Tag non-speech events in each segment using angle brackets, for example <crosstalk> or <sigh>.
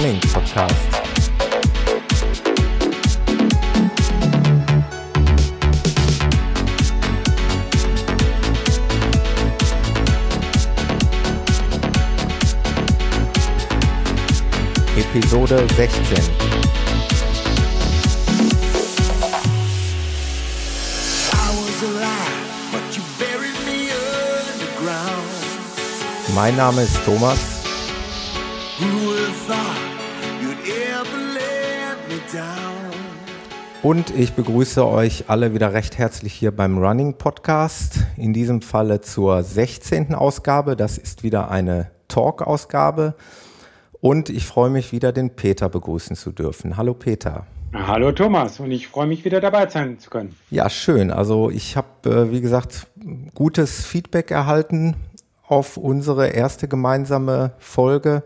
Running Podcast. Episode 16. Mein Name ist Thomas. Und ich begrüße euch alle wieder recht herzlich hier beim Running Podcast. In diesem Falle zur 16. Ausgabe. Das ist wieder eine Talk-Ausgabe. Und ich freue mich wieder, den Peter begrüßen zu dürfen. Hallo Peter. Hallo Thomas und ich freue mich wieder dabei sein zu können. Ja, schön. Also ich habe, äh, wie gesagt, gutes Feedback erhalten auf unsere erste gemeinsame Folge.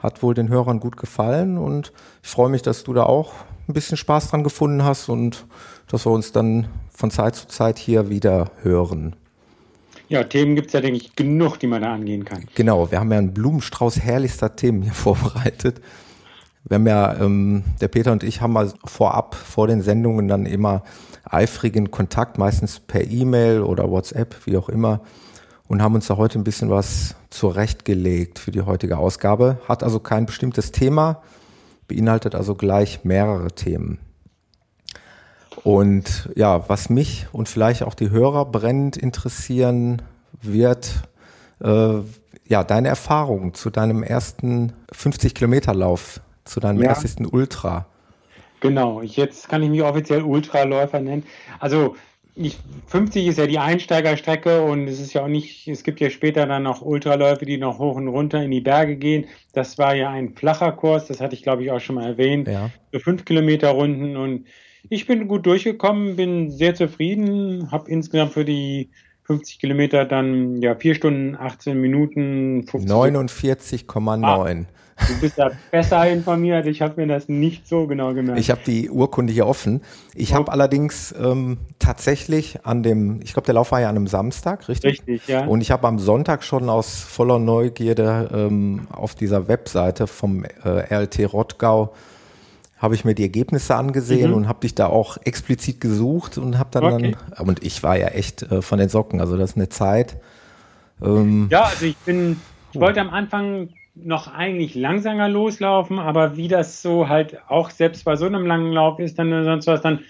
Hat wohl den Hörern gut gefallen und ich freue mich, dass du da auch ein bisschen Spaß dran gefunden hast und dass wir uns dann von Zeit zu Zeit hier wieder hören. Ja, Themen gibt es ja, denke ich, genug, die man da angehen kann. Genau, wir haben ja einen Blumenstrauß herrlichster Themen hier <laughs> vorbereitet. Wir haben ja, ähm, der Peter und ich haben mal vorab, vor den Sendungen dann immer eifrigen Kontakt, meistens per E-Mail oder WhatsApp, wie auch immer und haben uns da heute ein bisschen was zurechtgelegt für die heutige Ausgabe. Hat also kein bestimmtes Thema, beinhaltet also gleich mehrere Themen. Und ja, was mich und vielleicht auch die Hörer brennend interessieren wird, äh, ja, deine Erfahrung zu deinem ersten 50-Kilometer-Lauf, zu deinem ja. ersten Ultra. Genau, jetzt kann ich mich offiziell Ultraläufer nennen. Also ich, 50 ist ja die Einsteigerstrecke und es ist ja auch nicht, es gibt ja später dann noch Ultraläufe, die noch hoch und runter in die Berge gehen. Das war ja ein flacher Kurs, das hatte ich glaube ich auch schon mal erwähnt. Ja. So fünf Kilometer Runden und ich bin gut durchgekommen, bin sehr zufrieden, habe insgesamt für die 50 Kilometer dann ja vier Stunden, 18 Minuten, 49,9. Du bist da besser informiert. Ich habe mir das nicht so genau gemerkt. Ich habe die Urkunde hier offen. Ich habe allerdings ähm, tatsächlich an dem, ich glaube, der Lauf war ja an einem Samstag, richtig? Richtig, ja. Und ich habe am Sonntag schon aus voller Neugierde ähm, auf dieser Webseite vom äh, RLT Rottgau habe ich mir die Ergebnisse angesehen mhm. und habe dich da auch explizit gesucht und habe dann, okay. dann und ich war ja echt äh, von den Socken, also das ist eine Zeit. Ähm, ja, also ich bin, ich wollte am Anfang noch eigentlich langsamer loslaufen, aber wie das so halt auch selbst bei so einem langen Lauf ist, dann sonst was, dann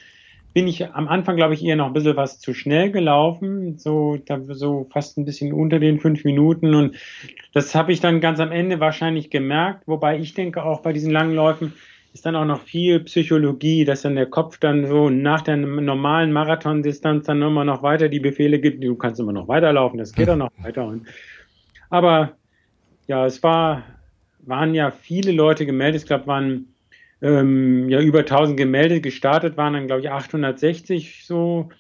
bin ich am Anfang, glaube ich, eher noch ein bisschen was zu schnell gelaufen, so, da, so fast ein bisschen unter den fünf Minuten und das habe ich dann ganz am Ende wahrscheinlich gemerkt, wobei ich denke auch bei diesen langen Läufen ist dann auch noch viel Psychologie, dass dann der Kopf dann so nach der normalen Marathondistanz dann immer noch weiter die Befehle gibt, du kannst immer noch weiterlaufen, das geht auch noch weiter und aber ja, es war, waren ja viele Leute gemeldet. Ich glaube, waren ähm, ja über 1000 gemeldet. Gestartet waren dann, glaube ich, 860 so.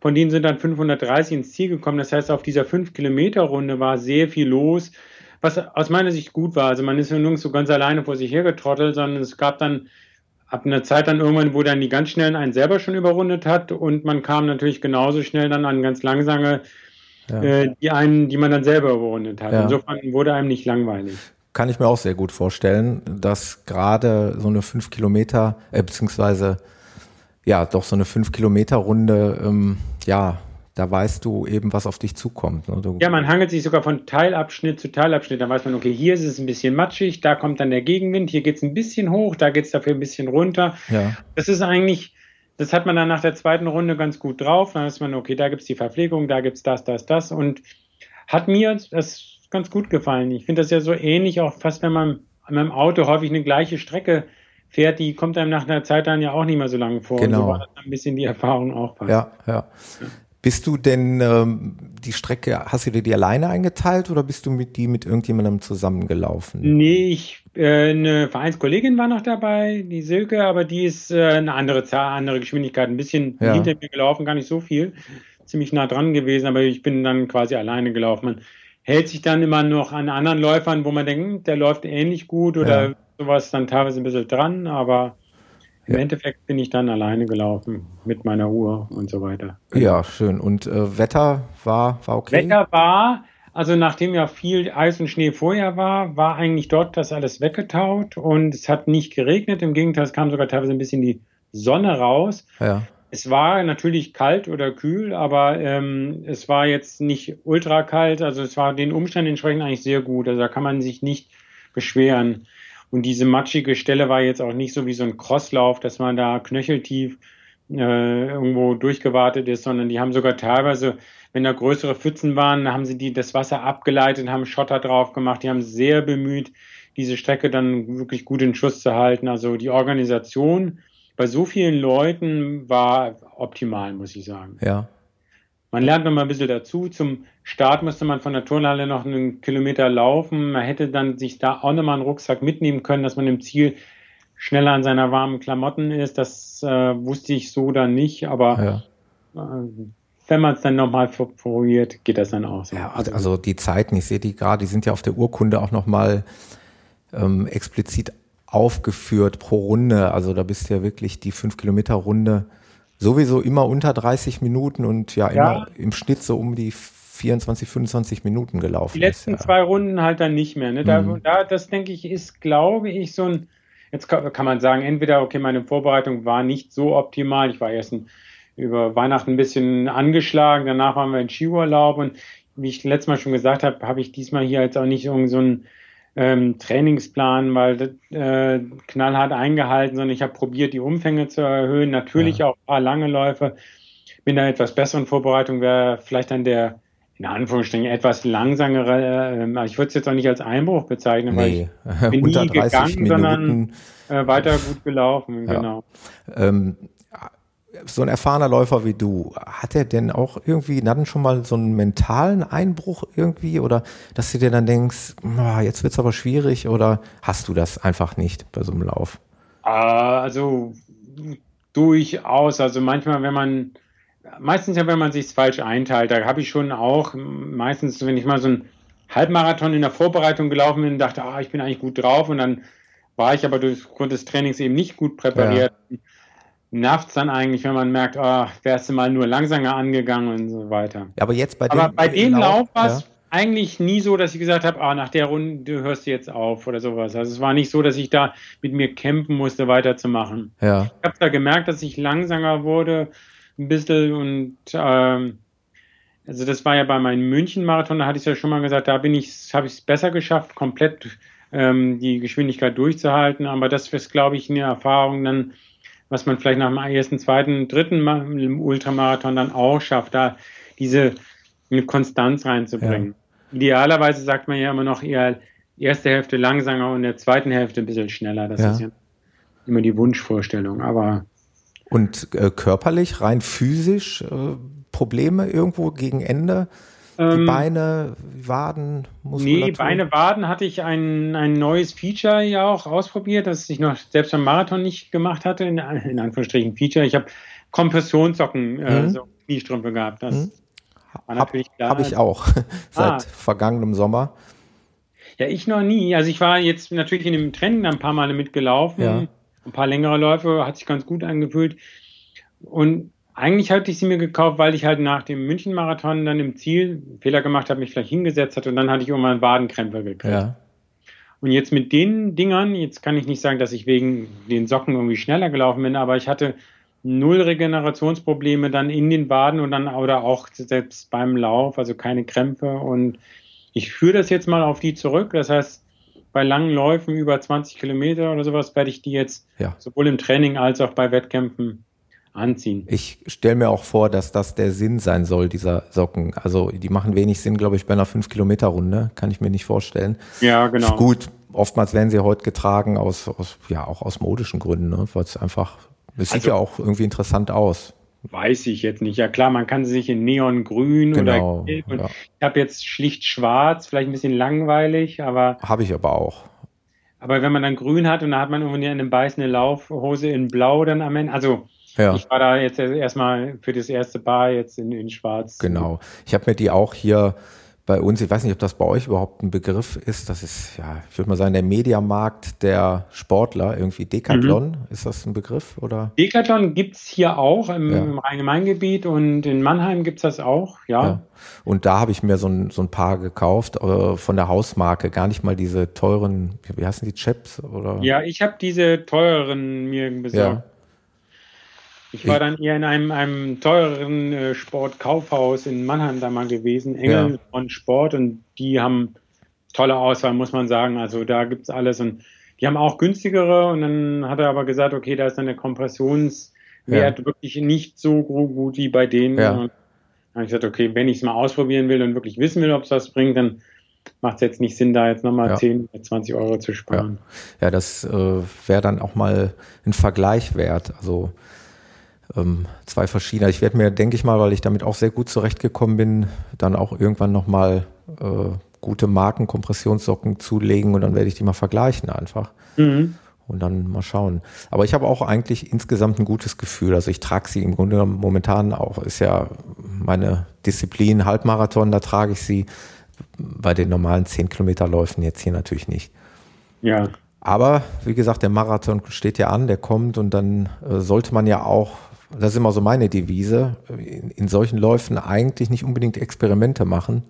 Von denen sind dann 530 ins Ziel gekommen. Das heißt, auf dieser 5-Kilometer-Runde war sehr viel los, was aus meiner Sicht gut war. Also man ist ja nirgends so ganz alleine vor sich hergetrottelt, sondern es gab dann ab einer Zeit dann irgendwann, wo dann die ganz schnellen einen selber schon überrundet hat und man kam natürlich genauso schnell dann an ganz langsame ja. äh, die einen, die man dann selber überrundet hat. Ja. Insofern wurde einem nicht langweilig. Kann ich mir auch sehr gut vorstellen, dass gerade so eine 5 Kilometer, äh, beziehungsweise ja, doch so eine 5 Kilometer Runde, ähm, ja, da weißt du eben, was auf dich zukommt. Ne? ja, man hangelt sich sogar von Teilabschnitt zu Teilabschnitt. Da weiß man, okay, hier ist es ein bisschen matschig, da kommt dann der Gegenwind, hier geht es ein bisschen hoch, da geht es dafür ein bisschen runter. Ja. Das ist eigentlich, das hat man dann nach der zweiten Runde ganz gut drauf. Dann ist man, okay, da gibt es die Verpflegung, da gibt es das, das, das. Und hat mir das ganz gut gefallen. Ich finde das ja so ähnlich, auch fast wenn man an meinem Auto häufig eine gleiche Strecke fährt, die kommt einem nach einer Zeit dann ja auch nicht mehr so lange vor. Genau. Und so war das ein bisschen die Erfahrung auch. Fast. Ja, ja. Bist du denn ähm, die Strecke, hast du dir die alleine eingeteilt oder bist du mit die mit irgendjemandem zusammengelaufen? Nee, ich, äh, eine Vereinskollegin war noch dabei, die Silke, aber die ist äh, eine andere Zahl, andere Geschwindigkeit, ein bisschen ja. hinter mir gelaufen, gar nicht so viel, ziemlich nah dran gewesen, aber ich bin dann quasi alleine gelaufen. Man hält sich dann immer noch an anderen Läufern, wo man denkt, hm, der läuft ähnlich gut oder ja. sowas dann teilweise ein bisschen dran, aber im ja. Endeffekt bin ich dann alleine gelaufen mit meiner Uhr und so weiter. Ja, schön. Und äh, Wetter war, war okay? Wetter war, Also nachdem ja viel Eis und Schnee vorher war, war eigentlich dort das alles weggetaut und es hat nicht geregnet. Im Gegenteil, es kam sogar teilweise ein bisschen die Sonne raus. Ja. Es war natürlich kalt oder kühl, aber ähm, es war jetzt nicht ultra kalt. Also es war den Umständen entsprechend eigentlich sehr gut. Also da kann man sich nicht beschweren. Und diese matschige Stelle war jetzt auch nicht so wie so ein Crosslauf, dass man da knöcheltief äh, irgendwo durchgewartet ist, sondern die haben sogar teilweise wenn da größere Pfützen waren, haben sie die, das Wasser abgeleitet, haben Schotter drauf gemacht. Die haben sehr bemüht, diese Strecke dann wirklich gut in Schuss zu halten. Also die Organisation bei so vielen Leuten war optimal, muss ich sagen. Ja. Man lernt noch mal ein bisschen dazu. Zum Start musste man von der Turnhalle noch einen Kilometer laufen. Man hätte dann sich da auch nochmal einen Rucksack mitnehmen können, dass man im Ziel schneller an seiner warmen Klamotten ist. Das äh, wusste ich so dann nicht, aber ja. äh, wenn man es dann nochmal probiert, geht das dann auch so. Ja, also die Zeiten, ich sehe die gerade, die sind ja auf der Urkunde auch nochmal ähm, explizit aufgeführt pro Runde. Also da bist du ja wirklich die 5 Kilometer Runde sowieso immer unter 30 Minuten und ja, ja. immer im Schnitt so um die 24, 25 Minuten gelaufen. Die letzten ist, ja. zwei Runden halt dann nicht mehr. Ne? Da, mhm. da, das denke ich, ist, glaube ich, so ein, jetzt kann, kann, man sagen, entweder, okay, meine Vorbereitung war nicht so optimal, ich war erst ein über Weihnachten ein bisschen angeschlagen. Danach waren wir in Skiurlaub und wie ich letztes Mal schon gesagt habe, habe ich diesmal hier jetzt auch nicht irgend so einen ähm, Trainingsplan, weil äh, knallhart eingehalten, sondern ich habe probiert, die Umfänge zu erhöhen. Natürlich ja. auch ein paar lange Läufe. Bin da etwas besseren Vorbereitung, wäre vielleicht dann der in Anführungsstrichen etwas langsamere, äh, ich würde es jetzt auch nicht als Einbruch bezeichnen, nee. weil ich <laughs> bin nie gegangen, Minuten. sondern äh, weiter gut gelaufen, ja. genau. Ähm, so ein erfahrener Läufer wie du, hat er denn auch irgendwie, hatten schon mal so einen mentalen Einbruch irgendwie oder dass du dir dann denkst, oh, jetzt wird's aber schwierig oder hast du das einfach nicht bei so einem Lauf? Ah, also durchaus. Also manchmal, wenn man, meistens ja, wenn man sich falsch einteilt, da habe ich schon auch meistens, wenn ich mal so einen Halbmarathon in der Vorbereitung gelaufen bin, dachte, ah, ich bin eigentlich gut drauf und dann war ich aber durch Grund des Trainings eben nicht gut präpariert. Ja nervt es dann eigentlich, wenn man merkt, oh, wärst du mal nur langsamer angegangen und so weiter. Ja, aber jetzt bei dem, aber bei dem Lauf, war es ja. eigentlich nie so, dass ich gesagt habe, ah, nach der Runde hörst du jetzt auf oder sowas. Also es war nicht so, dass ich da mit mir kämpfen musste, weiterzumachen. Ja. Ich habe da gemerkt, dass ich langsamer wurde, ein bisschen und ähm, also das war ja bei meinem München-Marathon, da hatte ich ja schon mal gesagt, da bin ich, habe ich es besser geschafft, komplett ähm, die Geschwindigkeit durchzuhalten. Aber das ist, glaube ich, eine Erfahrung dann, was man vielleicht nach dem ersten, zweiten, dritten Ultramarathon dann auch schafft, da diese eine Konstanz reinzubringen. Ja. Idealerweise sagt man ja immer noch eher erste Hälfte langsamer und in der zweiten Hälfte ein bisschen schneller. Das ja. ist ja immer die Wunschvorstellung. Aber und äh, körperlich, rein physisch äh, Probleme irgendwo gegen Ende? Die ähm, Beine, Waden, Muskulatur? Nee, Beine, Waden hatte ich ein, ein neues Feature ja auch ausprobiert, das ich noch selbst beim Marathon nicht gemacht hatte, in, in Anführungsstrichen Feature. Ich habe Kompressionssocken, äh, mhm. so Kniestrümpfe gehabt. Das mhm. war natürlich klar. Habe ich auch, <laughs> seit ah. vergangenem Sommer. Ja, ich noch nie. Also ich war jetzt natürlich in dem Training ein paar Male mitgelaufen. Ja. Ein paar längere Läufe, hat sich ganz gut angefühlt. Und eigentlich hatte ich sie mir gekauft, weil ich halt nach dem München-Marathon dann im Ziel Fehler gemacht habe, mich vielleicht hingesetzt hatte und dann hatte ich irgendwann Wadenkrämpfe gekriegt. Ja. Und jetzt mit den Dingern, jetzt kann ich nicht sagen, dass ich wegen den Socken irgendwie schneller gelaufen bin, aber ich hatte null Regenerationsprobleme dann in den Waden und dann oder auch selbst beim Lauf, also keine Krämpfe. Und ich führe das jetzt mal auf die zurück. Das heißt, bei langen Läufen über 20 Kilometer oder sowas werde ich die jetzt ja. sowohl im Training als auch bei Wettkämpfen anziehen. Ich stelle mir auch vor, dass das der Sinn sein soll, dieser Socken. Also die machen wenig Sinn, glaube ich, bei einer 5-Kilometer-Runde. Kann ich mir nicht vorstellen. Ja, genau. Gut, oftmals werden sie heute getragen aus, aus ja, auch aus modischen Gründen, ne? weil es einfach, es sieht also, ja auch irgendwie interessant aus. Weiß ich jetzt nicht. Ja klar, man kann sie sich in Neongrün genau, oder Gelb. Ja. Ich habe jetzt schlicht schwarz, vielleicht ein bisschen langweilig, aber. Habe ich aber auch. Aber wenn man dann grün hat und dann hat man irgendwie eine beißende Laufhose in blau dann am Ende, also ja. Ich war da jetzt erstmal für das erste Paar jetzt in, in Schwarz. Genau. Ich habe mir die auch hier bei uns, ich weiß nicht, ob das bei euch überhaupt ein Begriff ist, das ist, ja, ich würde mal sagen, der Mediamarkt der Sportler, irgendwie Decathlon, mhm. ist das ein Begriff? oder? Decathlon gibt es hier auch im, ja. im Rhein-Main-Gebiet und in Mannheim gibt es das auch, ja. ja. Und da habe ich mir so ein, so ein paar gekauft, äh, von der Hausmarke, gar nicht mal diese teuren, wie heißen die, Chaps? Oder? Ja, ich habe diese teureren mir besorgt. Ja. Ich war dann eher in einem, einem teureren äh, Sportkaufhaus in Mannheim da mal gewesen, Engel ja. von Sport und die haben tolle Auswahl, muss man sagen. Also da gibt es alles und die haben auch günstigere und dann hat er aber gesagt, okay, da ist dann der Kompressionswert ja. wirklich nicht so gut wie bei denen. Ja. Und dann habe ich gesagt, okay, wenn ich es mal ausprobieren will und wirklich wissen will, ob es was bringt, dann macht es jetzt nicht Sinn, da jetzt nochmal ja. 10, 20 Euro zu sparen. Ja, ja das äh, wäre dann auch mal ein Vergleich wert. Also ähm, zwei verschiedene. Ich werde mir, denke ich mal, weil ich damit auch sehr gut zurechtgekommen bin, dann auch irgendwann nochmal äh, gute Markenkompressionssocken zulegen und dann werde ich die mal vergleichen einfach. Mhm. Und dann mal schauen. Aber ich habe auch eigentlich insgesamt ein gutes Gefühl. Also ich trage sie im Grunde momentan auch, ist ja meine Disziplin Halbmarathon, da trage ich sie bei den normalen 10 Kilometerläufen jetzt hier natürlich nicht. Ja. Aber wie gesagt, der Marathon steht ja an, der kommt und dann äh, sollte man ja auch das ist immer so meine Devise, in, in solchen Läufen eigentlich nicht unbedingt Experimente machen.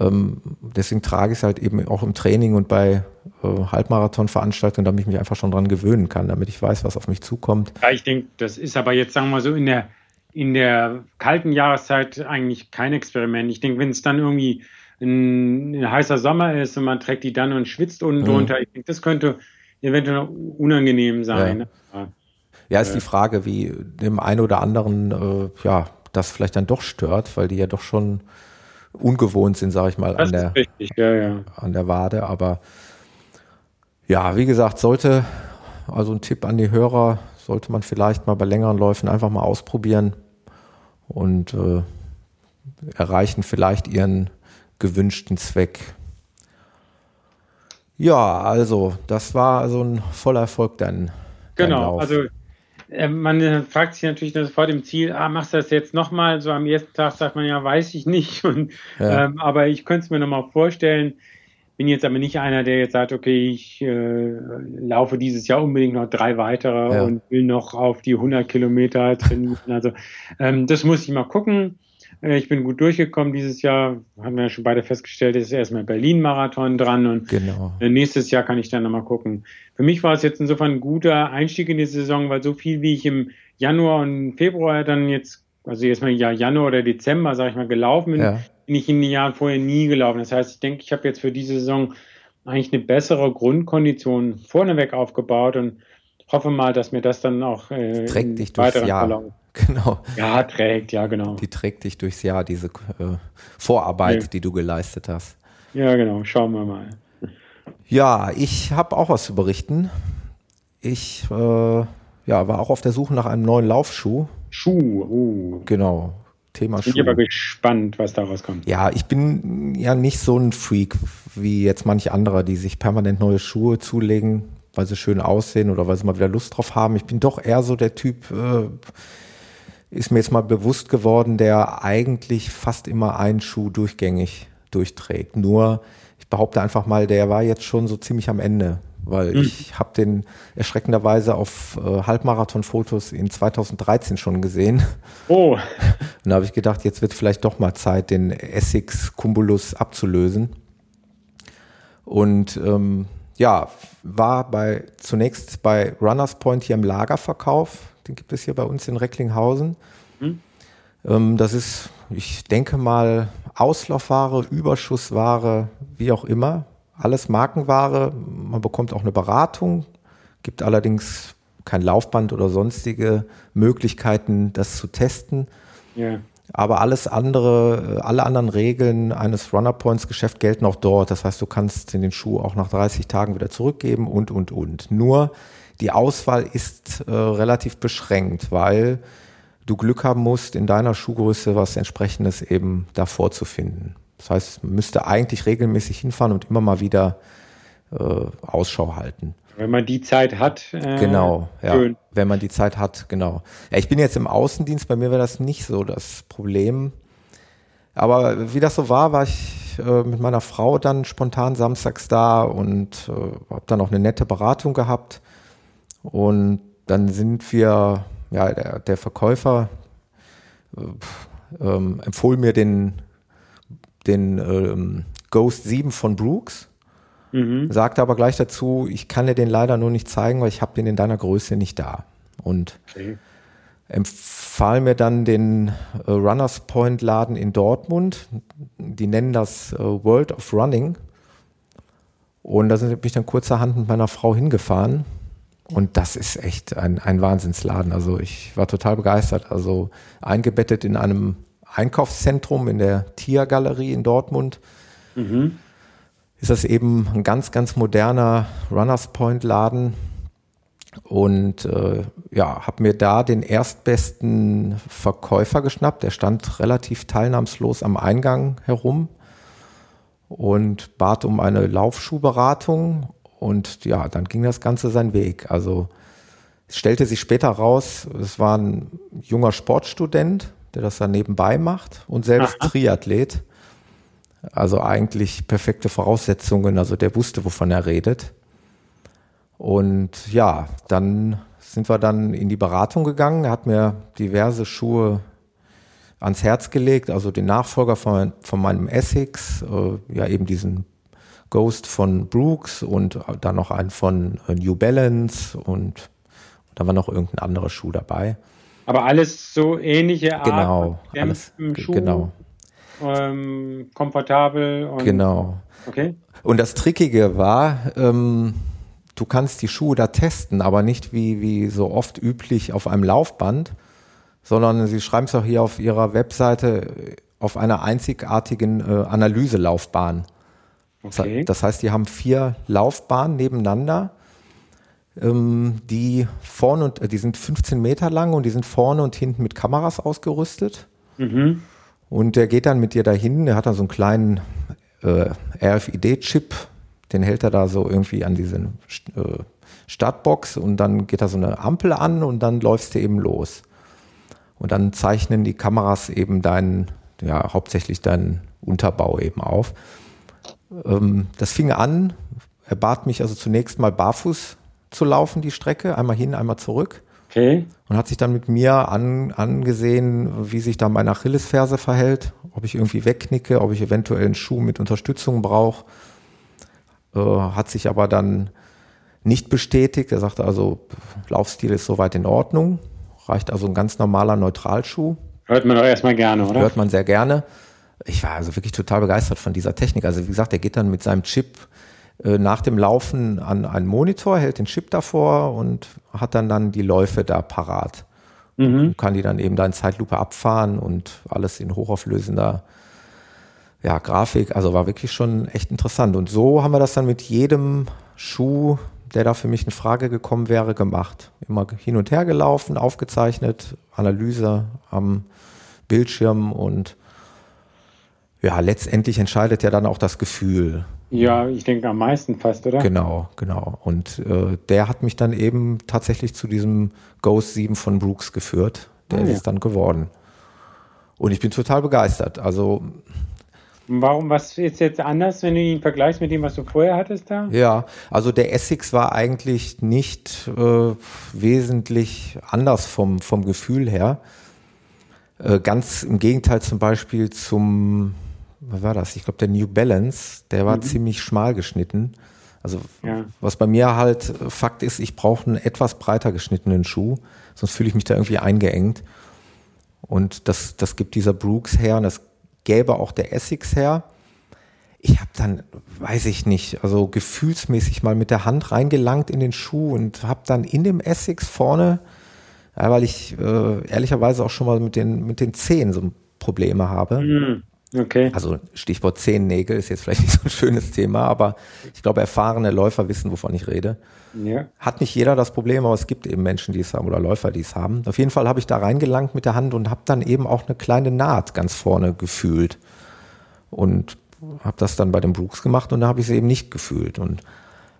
Ähm, deswegen trage ich es halt eben auch im Training und bei äh, Halbmarathon-Veranstaltungen, damit ich mich einfach schon dran gewöhnen kann, damit ich weiß, was auf mich zukommt. Ja, ich denke, das ist aber jetzt, sagen wir mal so, in der, in der kalten Jahreszeit eigentlich kein Experiment. Ich denke, wenn es dann irgendwie ein, ein, heißer Sommer ist und man trägt die dann und schwitzt unten mhm. drunter, ich denke, das könnte eventuell unangenehm sein. Ja. Ja, ist die Frage, wie dem einen oder anderen äh, ja das vielleicht dann doch stört, weil die ja doch schon ungewohnt sind, sage ich mal, an der, richtig, ja, ja. an der Wade. Aber ja, wie gesagt, sollte, also ein Tipp an die Hörer, sollte man vielleicht mal bei längeren Läufen einfach mal ausprobieren und äh, erreichen vielleicht ihren gewünschten Zweck. Ja, also das war also ein voller Erfolg dann. Genau, also man fragt sich natürlich vor dem Ziel, ah, machst du das jetzt nochmal? So am ersten Tag sagt man ja, weiß ich nicht. <laughs> Und, ja. ähm, aber ich könnte es mir nochmal vorstellen. Bin jetzt aber nicht einer, der jetzt sagt, okay, ich äh, laufe dieses Jahr unbedingt noch drei weitere ja. und will noch auf die 100 Kilometer trainieren. Also ähm, das muss ich mal gucken. Äh, ich bin gut durchgekommen dieses Jahr. Haben wir ja schon beide festgestellt, es ist erstmal Berlin-Marathon dran und genau. Äh, nächstes Jahr kann ich dann nochmal gucken. Für mich war es jetzt insofern ein guter Einstieg in die Saison, weil so viel wie ich im Januar und Februar dann jetzt, also jetzt mal ja Januar oder Dezember, sage ich mal, gelaufen bin, ja. bin ich in den Jahren vorher nie gelaufen. Das heißt, ich denke, ich habe jetzt für diese Saison eigentlich eine bessere Grundkondition vorneweg aufgebaut und hoffe mal, dass mir das dann auch äh, trägt dich durchs Jahr. Verlauf Genau. Ja, trägt, ja, genau. Die trägt dich durchs Jahr, diese äh, Vorarbeit, ja. die du geleistet hast. Ja, genau. Schauen wir mal. Ja, ich habe auch was zu berichten. Ich äh, ja, war auch auf der Suche nach einem neuen Laufschuh. Schuh, uh. Genau. Thema Schuh. Ich bin aber gespannt, was daraus kommt. Ja, ich bin ja nicht so ein Freak wie jetzt manche andere, die sich permanent neue Schuhe zulegen, weil sie schön aussehen oder weil sie mal wieder Lust drauf haben. Ich bin doch eher so der Typ, äh, ist mir jetzt mal bewusst geworden, der eigentlich fast immer einen Schuh durchgängig durchträgt. Nur, ich behaupte einfach mal, der war jetzt schon so ziemlich am Ende, weil mhm. ich habe den erschreckenderweise auf äh, Halbmarathon-Fotos in 2013 schon gesehen. Oh. <laughs> Und da habe ich gedacht, jetzt wird vielleicht doch mal Zeit, den Essex Cumbulus abzulösen. Und ähm, ja, war bei zunächst bei Runners Point hier im Lagerverkauf den gibt es hier bei uns in Recklinghausen. Mhm. Ähm, das ist, ich denke mal, Auslaufware, Überschussware, wie auch immer. Alles Markenware. Man bekommt auch eine Beratung, gibt allerdings kein Laufband oder sonstige Möglichkeiten, das zu testen. Yeah. Aber alles andere, alle anderen Regeln eines Runner Points Geschäft gelten auch dort. Das heißt, du kannst den Schuh auch nach 30 Tagen wieder zurückgeben und, und, und. Nur die Auswahl ist äh, relativ beschränkt, weil du Glück haben musst, in deiner Schuhgröße was entsprechendes eben davor zu finden. Das heißt, müsste eigentlich regelmäßig hinfahren und immer mal wieder äh, Ausschau halten. Wenn man die Zeit hat. Äh, genau, ja. Schön. Wenn man die Zeit hat, genau. Ja, ich bin jetzt im Außendienst, bei mir wäre das nicht so das Problem. Aber wie das so war, war ich äh, mit meiner Frau dann spontan samstags da und äh, habe dann auch eine nette Beratung gehabt. Und dann sind wir, ja, der, der Verkäufer äh, ähm, empfohlen mir den, den ähm, Ghost 7 von Brooks. Mhm. Sagte aber gleich dazu, ich kann dir den leider nur nicht zeigen, weil ich habe den in deiner Größe nicht da. Und okay empfahl mir dann den äh, Runners Point Laden in Dortmund. Die nennen das äh, World of Running. Und da bin ich dann kurzerhand mit meiner Frau hingefahren. Und das ist echt ein, ein Wahnsinnsladen. Also ich war total begeistert. Also eingebettet in einem Einkaufszentrum in der Tiergalerie in Dortmund. Mhm. Ist das eben ein ganz, ganz moderner Runners Point Laden und äh, ja, habe mir da den erstbesten Verkäufer geschnappt. Der stand relativ teilnahmslos am Eingang herum und bat um eine Laufschuhberatung. Und ja, dann ging das Ganze seinen Weg. Also es stellte sich später raus, es war ein junger Sportstudent, der das dann nebenbei macht und selbst Aha. Triathlet. Also eigentlich perfekte Voraussetzungen. Also der wusste, wovon er redet. Und ja, dann sind wir dann in die Beratung gegangen. Er hat mir diverse Schuhe ans Herz gelegt, also den Nachfolger von, von meinem Essex, äh, ja eben diesen Ghost von Brooks und dann noch einen von äh, New Balance und da war noch irgendein anderer Schuh dabei. Aber alles so ähnliche Art. Genau, alles, Schuh, genau. Ähm, komfortabel. Und, genau. Okay. Und das Trickige war, ähm, du kannst die Schuhe da testen, aber nicht wie, wie so oft üblich auf einem Laufband, sondern sie schreiben es auch hier auf ihrer Webseite auf einer einzigartigen äh, Analyselaufbahn. Okay. Das heißt, die haben vier Laufbahnen nebeneinander, ähm, die vorne und äh, die sind 15 Meter lang und die sind vorne und hinten mit Kameras ausgerüstet. Mhm. Und der geht dann mit dir dahin, der hat dann so einen kleinen äh, RFID-Chip den hält er da so irgendwie an diese äh, Startbox und dann geht da so eine Ampel an und dann läufst du eben los. Und dann zeichnen die Kameras eben deinen, ja, hauptsächlich deinen Unterbau eben auf. Ähm, das fing an, er bat mich also zunächst mal barfuß zu laufen, die Strecke, einmal hin, einmal zurück. Okay. Und hat sich dann mit mir an, angesehen, wie sich da meine Achillesferse verhält, ob ich irgendwie wegknicke, ob ich eventuell einen Schuh mit Unterstützung brauche äh, hat sich aber dann nicht bestätigt. Er sagte also, Laufstil ist soweit in Ordnung, reicht also ein ganz normaler Neutralschuh. Hört man doch erstmal gerne, oder? Hört man sehr gerne. Ich war also wirklich total begeistert von dieser Technik. Also wie gesagt, er geht dann mit seinem Chip nach dem Laufen an einen Monitor, hält den Chip davor und hat dann dann die Läufe da parat. Mhm. Kann die dann eben da in Zeitlupe abfahren und alles in hochauflösender ja, Grafik, also war wirklich schon echt interessant. Und so haben wir das dann mit jedem Schuh, der da für mich in Frage gekommen wäre, gemacht. Immer hin und her gelaufen, aufgezeichnet, Analyse am Bildschirm und ja, letztendlich entscheidet ja dann auch das Gefühl. Ja, ich denke am meisten fast, oder? Genau, genau. Und äh, der hat mich dann eben tatsächlich zu diesem Ghost 7 von Brooks geführt. Der ist ja. es dann geworden. Und ich bin total begeistert. Also Warum, was ist jetzt anders, wenn du ihn vergleichst mit dem, was du vorher hattest da? Ja, also der Essex war eigentlich nicht äh, wesentlich anders vom, vom Gefühl her. Äh, ganz im Gegenteil zum Beispiel zum, was war das? Ich glaube, der New Balance, der war mhm. ziemlich schmal geschnitten. Also ja. was bei mir halt Fakt ist, ich brauche einen etwas breiter geschnittenen Schuh, sonst fühle ich mich da irgendwie eingeengt. Und das, das gibt dieser Brooks her und das gäbe auch der Essex her. Ich habe dann, weiß ich nicht, also gefühlsmäßig mal mit der Hand reingelangt in den Schuh und habe dann in dem Essex vorne, ja, weil ich äh, ehrlicherweise auch schon mal mit den, mit den Zehen so Probleme habe. Mhm. Okay. Also Stichwort Zehennägel ist jetzt vielleicht nicht so ein schönes Thema, aber ich glaube, erfahrene Läufer wissen, wovon ich rede. Ja. Hat nicht jeder das Problem, aber es gibt eben Menschen, die es haben oder Läufer, die es haben. Auf jeden Fall habe ich da reingelangt mit der Hand und habe dann eben auch eine kleine Naht ganz vorne gefühlt. Und habe das dann bei den Brooks gemacht und da habe ich sie eben nicht gefühlt. Und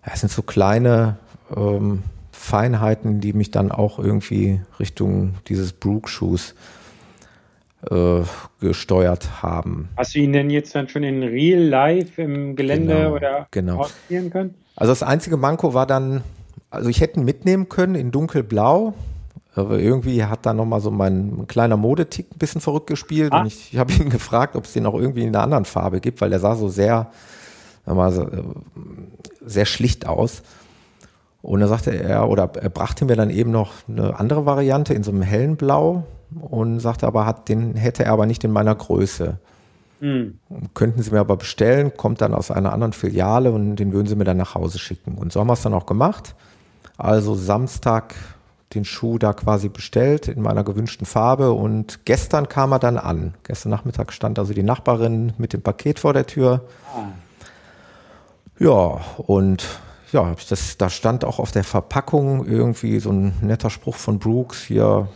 es sind so kleine ähm, Feinheiten, die mich dann auch irgendwie Richtung dieses Brook-Schuhs äh, gesteuert haben. Hast du ihn denn jetzt dann schon in Real Life im Gelände genau, oder genau. ausprobieren können? Also das einzige Manko war dann, also ich hätte ihn mitnehmen können in dunkelblau, aber irgendwie hat da nochmal so mein kleiner Modetick ein bisschen verrückt gespielt ah. und ich, ich habe ihn <laughs> gefragt, ob es den auch irgendwie in einer anderen Farbe gibt, weil der sah so sehr, mal, äh, sehr schlicht aus. Und da sagte er, oder er brachte mir dann eben noch eine andere Variante in so einem hellen Blau und sagte aber, hat, den hätte er aber nicht in meiner Größe. Mhm. Könnten Sie mir aber bestellen, kommt dann aus einer anderen Filiale und den würden Sie mir dann nach Hause schicken. Und so haben wir es dann auch gemacht. Also Samstag den Schuh da quasi bestellt in meiner gewünschten Farbe und gestern kam er dann an. Gestern Nachmittag stand also die Nachbarin mit dem Paket vor der Tür. Ah. Ja, und ja, das, da stand auch auf der Verpackung irgendwie so ein netter Spruch von Brooks hier,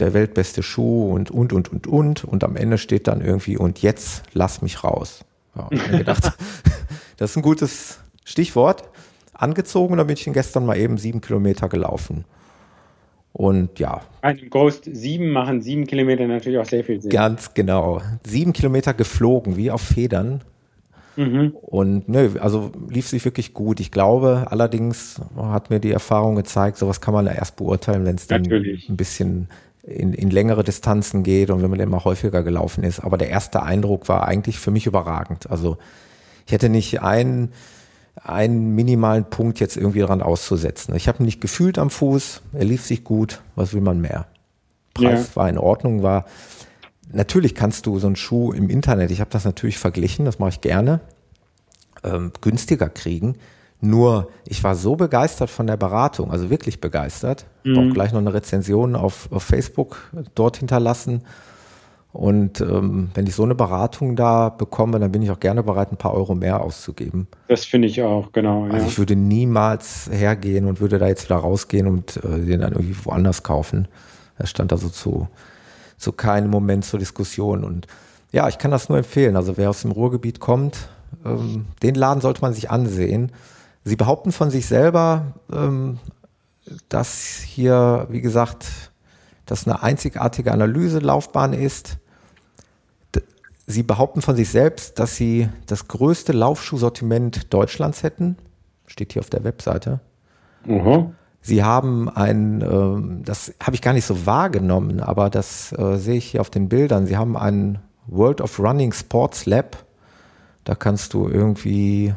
der weltbeste Schuh und, und, und, und, und. Und am Ende steht dann irgendwie, und jetzt lass mich raus. Ja, ich mir gedacht, <laughs> das ist ein gutes Stichwort. Angezogen, da bin ich gestern mal eben sieben Kilometer gelaufen. Und ja. Einem Ghost 7 machen sieben Kilometer natürlich auch sehr viel Sinn. Ganz genau. Sieben Kilometer geflogen, wie auf Federn. Mhm. Und nö, also lief sich wirklich gut. Ich glaube, allerdings hat mir die Erfahrung gezeigt, sowas kann man ja erst beurteilen, wenn es dann ein bisschen in, in längere Distanzen geht und wenn man dann mal häufiger gelaufen ist. Aber der erste Eindruck war eigentlich für mich überragend. Also ich hätte nicht einen, einen minimalen Punkt jetzt irgendwie dran auszusetzen. Ich habe ihn nicht gefühlt am Fuß, er lief sich gut, was will man mehr? Preis ja. war in Ordnung, war natürlich kannst du so einen Schuh im Internet, ich habe das natürlich verglichen, das mache ich gerne, ähm, günstiger kriegen. Nur, ich war so begeistert von der Beratung, also wirklich begeistert. Mhm. Auch gleich noch eine Rezension auf, auf Facebook dort hinterlassen. Und ähm, wenn ich so eine Beratung da bekomme, dann bin ich auch gerne bereit, ein paar Euro mehr auszugeben. Das finde ich auch, genau. Also ja. ich würde niemals hergehen und würde da jetzt wieder rausgehen und äh, den dann irgendwie woanders kaufen. Das stand also zu, zu keinem Moment zur Diskussion. Und ja, ich kann das nur empfehlen. Also wer aus dem Ruhrgebiet kommt, ähm, den Laden sollte man sich ansehen. Sie behaupten von sich selber, ähm, dass hier, wie gesagt, das eine einzigartige Analyselaufbahn ist. Sie behaupten von sich selbst, dass sie das größte Laufschuhsortiment Deutschlands hätten. Steht hier auf der Webseite. Mhm. Sie haben ein, äh, das habe ich gar nicht so wahrgenommen, aber das äh, sehe ich hier auf den Bildern. Sie haben ein World of Running Sports Lab. Da kannst du irgendwie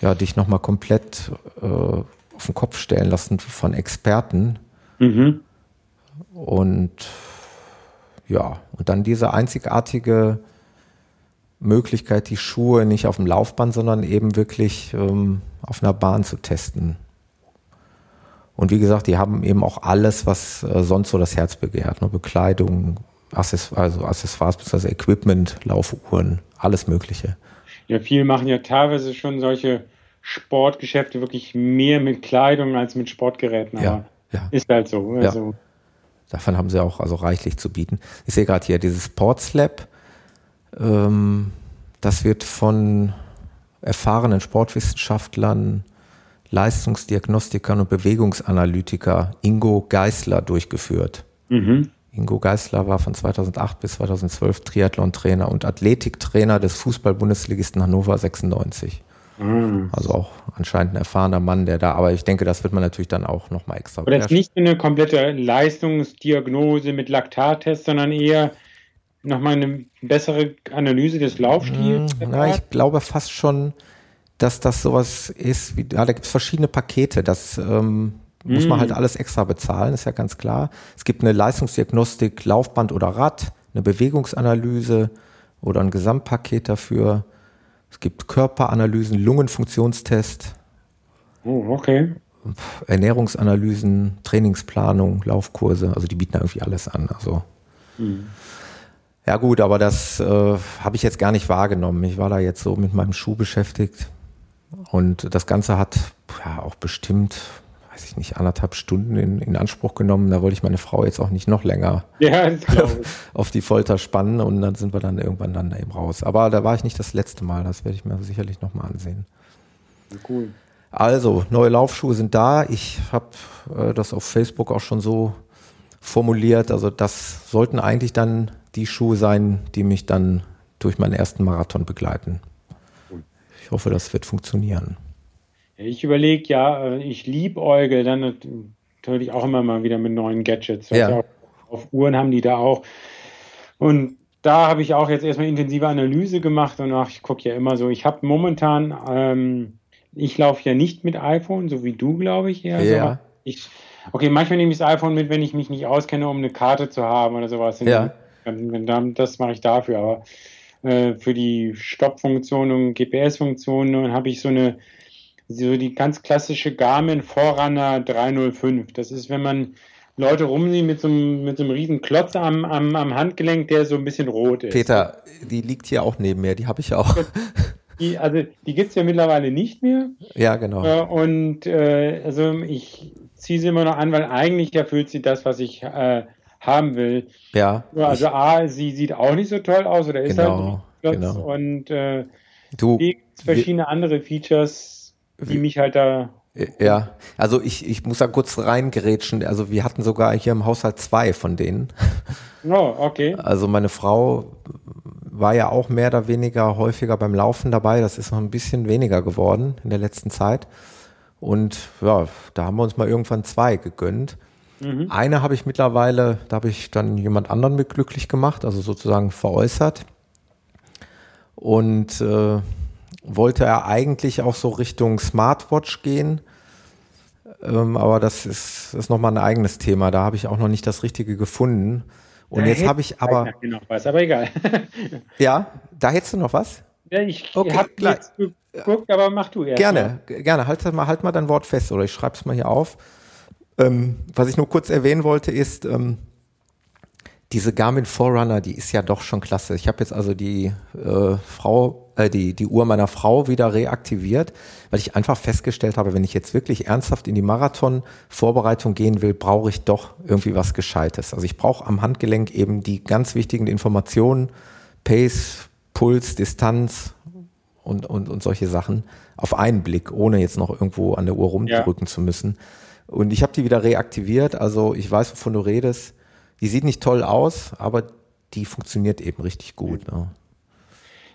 ja, dich nochmal komplett äh, auf den Kopf stellen lassen von Experten. Mhm. Und ja, und dann diese einzigartige Möglichkeit, die Schuhe nicht auf dem Laufband, sondern eben wirklich ähm, auf einer Bahn zu testen. Und wie gesagt, die haben eben auch alles, was äh, sonst so das Herz begehrt. Ne? Bekleidung, Access also Accessoires, bzw. Equipment, Laufuhren, alles Mögliche. Ja, viele machen ja teilweise schon solche Sportgeschäfte wirklich mehr mit Kleidung als mit Sportgeräten. Aber ja, ja. ist halt so. Also. Ja. Davon haben sie auch also reichlich zu bieten. Ich sehe gerade hier dieses Sports Lab. Ähm, das wird von erfahrenen Sportwissenschaftlern Leistungsdiagnostiker und Bewegungsanalytiker Ingo Geisler durchgeführt. Mhm. Ingo Geisler war von 2008 bis 2012 Triathlon-Trainer und Athletiktrainer des Fußball-Bundesligisten Hannover 96. Mhm. Also auch anscheinend ein erfahrener Mann, der da, aber ich denke, das wird man natürlich dann auch nochmal extra. Aber ist nicht eine komplette Leistungsdiagnose mit Laktattest, sondern eher nochmal eine bessere Analyse des Laufstils? Mhm. Na, ich glaube fast schon, dass das sowas ist, wie, ja, da gibt es verschiedene Pakete, das ähm, muss man halt alles extra bezahlen, ist ja ganz klar. Es gibt eine Leistungsdiagnostik, Laufband oder Rad, eine Bewegungsanalyse oder ein Gesamtpaket dafür. Es gibt Körperanalysen, Lungenfunktionstest. Oh, okay. Ernährungsanalysen, Trainingsplanung, Laufkurse, also die bieten irgendwie alles an. Also mhm. ja gut, aber das äh, habe ich jetzt gar nicht wahrgenommen. Ich war da jetzt so mit meinem Schuh beschäftigt und das Ganze hat ja auch bestimmt, weiß ich nicht, anderthalb Stunden in, in Anspruch genommen. Da wollte ich meine Frau jetzt auch nicht noch länger ja, <laughs> auf die Folter spannen und dann sind wir dann irgendwann dann eben raus. Aber da war ich nicht das letzte Mal. Das werde ich mir sicherlich nochmal ansehen. Cool. Also, neue Laufschuhe sind da. Ich habe äh, das auf Facebook auch schon so formuliert. Also das sollten eigentlich dann die Schuhe sein, die mich dann durch meinen ersten Marathon begleiten. Ich hoffe, das wird funktionieren. Ich überlege ja, äh, ich liebe Eugel, dann natürlich auch immer mal wieder mit neuen Gadgets. Ja. Auf Uhren haben die da auch. Und da habe ich auch jetzt erstmal intensive Analyse gemacht und ach, ich gucke ja immer so. Ich habe momentan, ähm, ich laufe ja nicht mit iPhone, so wie du, glaube ich, eher. Ja. So. Ich, okay, manchmal nehme ich das iPhone mit, wenn ich mich nicht auskenne, um eine Karte zu haben oder sowas. Ja. Das mache ich dafür. Aber äh, für die Stoppfunktion und GPS-Funktionen habe ich so eine so die ganz klassische Garmin Forerunner 305. Das ist, wenn man Leute rumsehen mit so einem, mit so einem riesen Klotz am, am, am Handgelenk, der so ein bisschen rot ist. Peter, die liegt hier auch neben mir, die habe ich auch. Die, also die gibt es ja mittlerweile nicht mehr. Ja, genau. Äh, und äh, also ich ziehe sie immer noch an, weil eigentlich erfüllt sie das, was ich äh, haben will. Ja. Also A, sie sieht auch nicht so toll aus oder ist genau, halt Klotz genau. und äh, du, verschiedene andere Features die mich halt da. Ja, also ich, ich muss da kurz reingerätschen. Also wir hatten sogar hier im Haushalt zwei von denen. <laughs> Oh, okay. Also meine Frau war ja auch mehr oder weniger häufiger beim Laufen dabei. Das ist noch ein bisschen weniger geworden in der letzten Zeit. Und ja, da haben wir uns mal irgendwann zwei gegönnt. Mhm. Eine habe ich mittlerweile, da habe ich dann jemand anderen mit glücklich gemacht, also sozusagen veräußert. Und äh, wollte er eigentlich auch so Richtung Smartwatch gehen. Ähm, aber das ist, ist nochmal ein eigenes Thema. Da habe ich auch noch nicht das Richtige gefunden. Und da jetzt habe ich aber. Noch was, aber egal. <laughs> ja, da hättest du noch was? Ja, ich okay, habe jetzt geguckt, aber mach du erst. Gerne, mal. gerne. Halt mal, halt mal dein Wort fest oder ich schreibe es mal hier auf. Ähm, was ich nur kurz erwähnen wollte, ist, ähm, diese Garmin Forerunner, die ist ja doch schon klasse. Ich habe jetzt also die äh, Frau, äh, die, die Uhr meiner Frau wieder reaktiviert, weil ich einfach festgestellt habe, wenn ich jetzt wirklich ernsthaft in die Marathon-Vorbereitung gehen will, brauche ich doch irgendwie was Gescheites. Also ich brauche am Handgelenk eben die ganz wichtigen Informationen, Pace, Puls, Distanz und, und, und solche Sachen auf einen Blick, ohne jetzt noch irgendwo an der Uhr rumdrücken ja. zu müssen. Und ich habe die wieder reaktiviert, also ich weiß, wovon du redest die sieht nicht toll aus, aber die funktioniert eben richtig gut. Ne?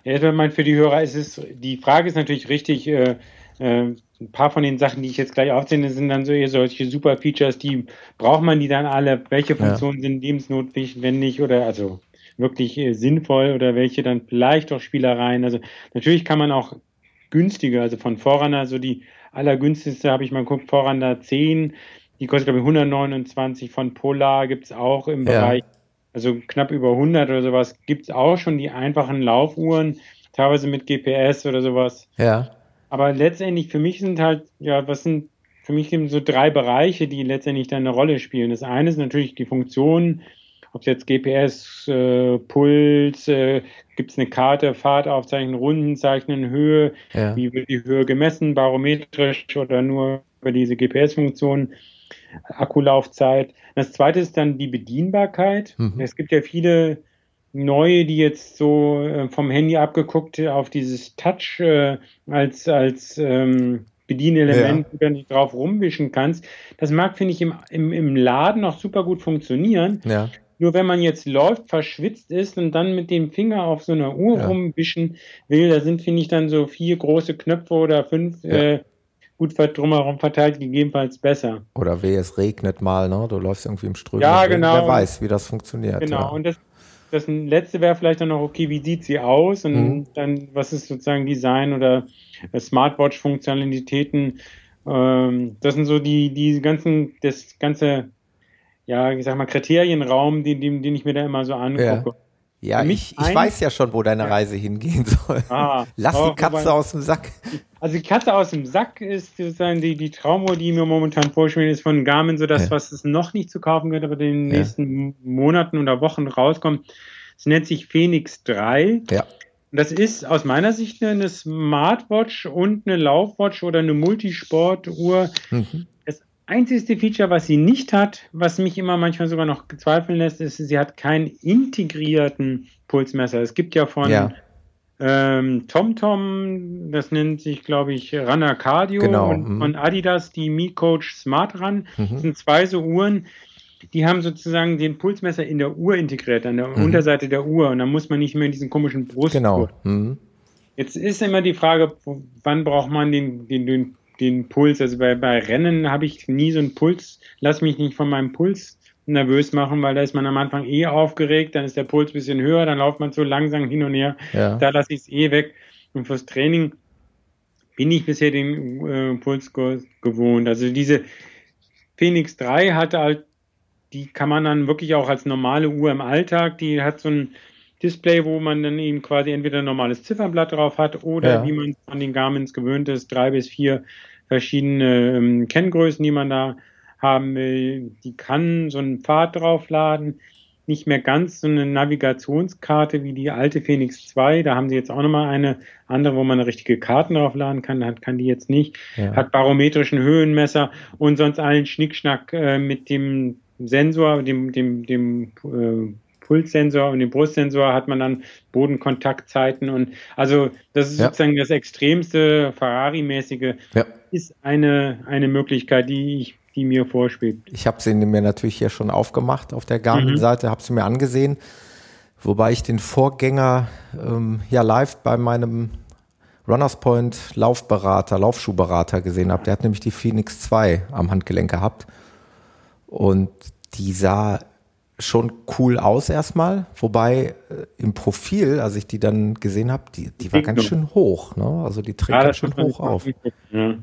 Ja, ich meine, für die Hörer ist es, die Frage ist natürlich richtig, äh, äh, ein paar von den Sachen, die ich jetzt gleich aufzähle, sind dann so eher solche super Features, die braucht man die dann alle, welche Funktionen ja. sind lebensnotwendig oder also wirklich äh, sinnvoll oder welche dann vielleicht auch Spielereien. Also natürlich kann man auch günstiger, also von Vorrunner, also die allergünstigste habe ich mal geguckt, Vorrunner 10, die kostet, glaube ich, 129 von Polar gibt es auch im ja. Bereich, also knapp über 100 oder sowas, gibt es auch schon die einfachen Laufuhren, teilweise mit GPS oder sowas. Ja. Aber letztendlich für mich sind halt, ja, was sind für mich eben so drei Bereiche, die letztendlich dann eine Rolle spielen. Das eine ist natürlich die Funktion, ob es jetzt GPS, äh, Puls, äh, gibt es eine Karte, Fahrtaufzeichnung, Rundenzeichnen, Höhe, ja. wie wird die Höhe gemessen, barometrisch oder nur über diese GPS-Funktion. Akkulaufzeit. Das zweite ist dann die Bedienbarkeit. Mhm. Es gibt ja viele neue, die jetzt so äh, vom Handy abgeguckt auf dieses Touch äh, als, als ähm, Bedienelement, ja. wo du drauf rumwischen kannst. Das mag, finde ich, im, im, im Laden noch super gut funktionieren. Ja. Nur wenn man jetzt läuft, verschwitzt ist und dann mit dem Finger auf so einer Uhr ja. rumwischen will, da sind, finde ich, dann so vier große Knöpfe oder fünf ja. äh, gut drumherum verteilt, gegebenenfalls besser. Oder wie es regnet mal, ne? Du läufst irgendwie im Strömen. Ja, genau. Wer weiß, wie das funktioniert. Genau. Ja. Und das, das letzte wäre vielleicht dann noch, okay, wie sieht sie aus? Und mhm. dann, was ist sozusagen Design oder Smartwatch-Funktionalitäten? Ähm, das sind so die, die ganzen, das ganze, ja, ich sag mal, Kriterienraum, den, den, den ich mir da immer so angucke. Ja. Ja, ich, ich weiß ja schon, wo deine. Reise hingehen soll. Ah, <laughs> Lass oh, die Katze wobei, aus dem Sack. Also die Katze aus dem Sack ist sozusagen die, die Traumuhr, die mir momentan vorschweben, ist von Garmin so das, ja. was es noch nicht zu kaufen wird, aber in den ja. nächsten Monaten oder Wochen rauskommt. Es nennt sich Phoenix 3. Ja. Das ist aus meiner Sicht eine Smartwatch und eine Laufwatch oder eine Multisportuhr. Mhm. Das einzige Feature, was sie nicht hat, was mich immer manchmal sogar noch zweifeln lässt, ist, sie hat keinen integrierten Pulsmesser. Es gibt ja von ja. Ähm, TomTom, das nennt sich, glaube ich, Runner Cardio genau. und von mhm. Adidas die Mi Coach Smart Run. Mhm. Das sind zwei so Uhren, die haben sozusagen den Pulsmesser in der Uhr integriert, an der mhm. Unterseite der Uhr. Und dann muss man nicht mehr in diesen komischen Brust. Genau. Mhm. Jetzt ist immer die Frage, wann braucht man den, den, den, den Puls? Also bei, bei Rennen habe ich nie so einen Puls, lass mich nicht von meinem Puls nervös machen, weil da ist man am Anfang eh aufgeregt, dann ist der Puls ein bisschen höher, dann läuft man so langsam hin und her. Ja. Da lasse ich es eh weg. Und fürs Training bin ich bisher den äh, Puls gewohnt. Also diese Phoenix 3 hatte halt, die kann man dann wirklich auch als normale Uhr im Alltag, die hat so ein Display, wo man dann eben quasi entweder ein normales Ziffernblatt drauf hat oder ja. wie man von den Garmins gewöhnt ist, drei bis vier verschiedene ähm, Kenngrößen, die man da haben will. Die kann so einen Pfad draufladen. Nicht mehr ganz so eine Navigationskarte wie die alte Phoenix 2. Da haben sie jetzt auch nochmal eine andere, wo man richtige Karten draufladen kann. Hat, kann die jetzt nicht. Ja. Hat barometrischen Höhenmesser und sonst allen Schnickschnack äh, mit dem Sensor, dem, dem, dem äh, Pulssensor und dem Brustsensor hat man dann Bodenkontaktzeiten und also das ist ja. sozusagen das extremste Ferrari-mäßige ja. ist eine, eine Möglichkeit, die ich die mir vorschwebt. Ich habe sie mir natürlich hier schon aufgemacht auf der Garmin-Seite, mhm. habe sie mir angesehen, wobei ich den Vorgänger ähm, ja live bei meinem Runners Point Laufberater, Laufschuhberater gesehen habe. Der hat nämlich die Phoenix 2 am Handgelenk gehabt und die sah schon cool aus erstmal, wobei äh, im Profil, als ich die dann gesehen habe, die, die war ganz schön hoch. Ne? Also die trägt ja, ganz schön hoch auf. Ja.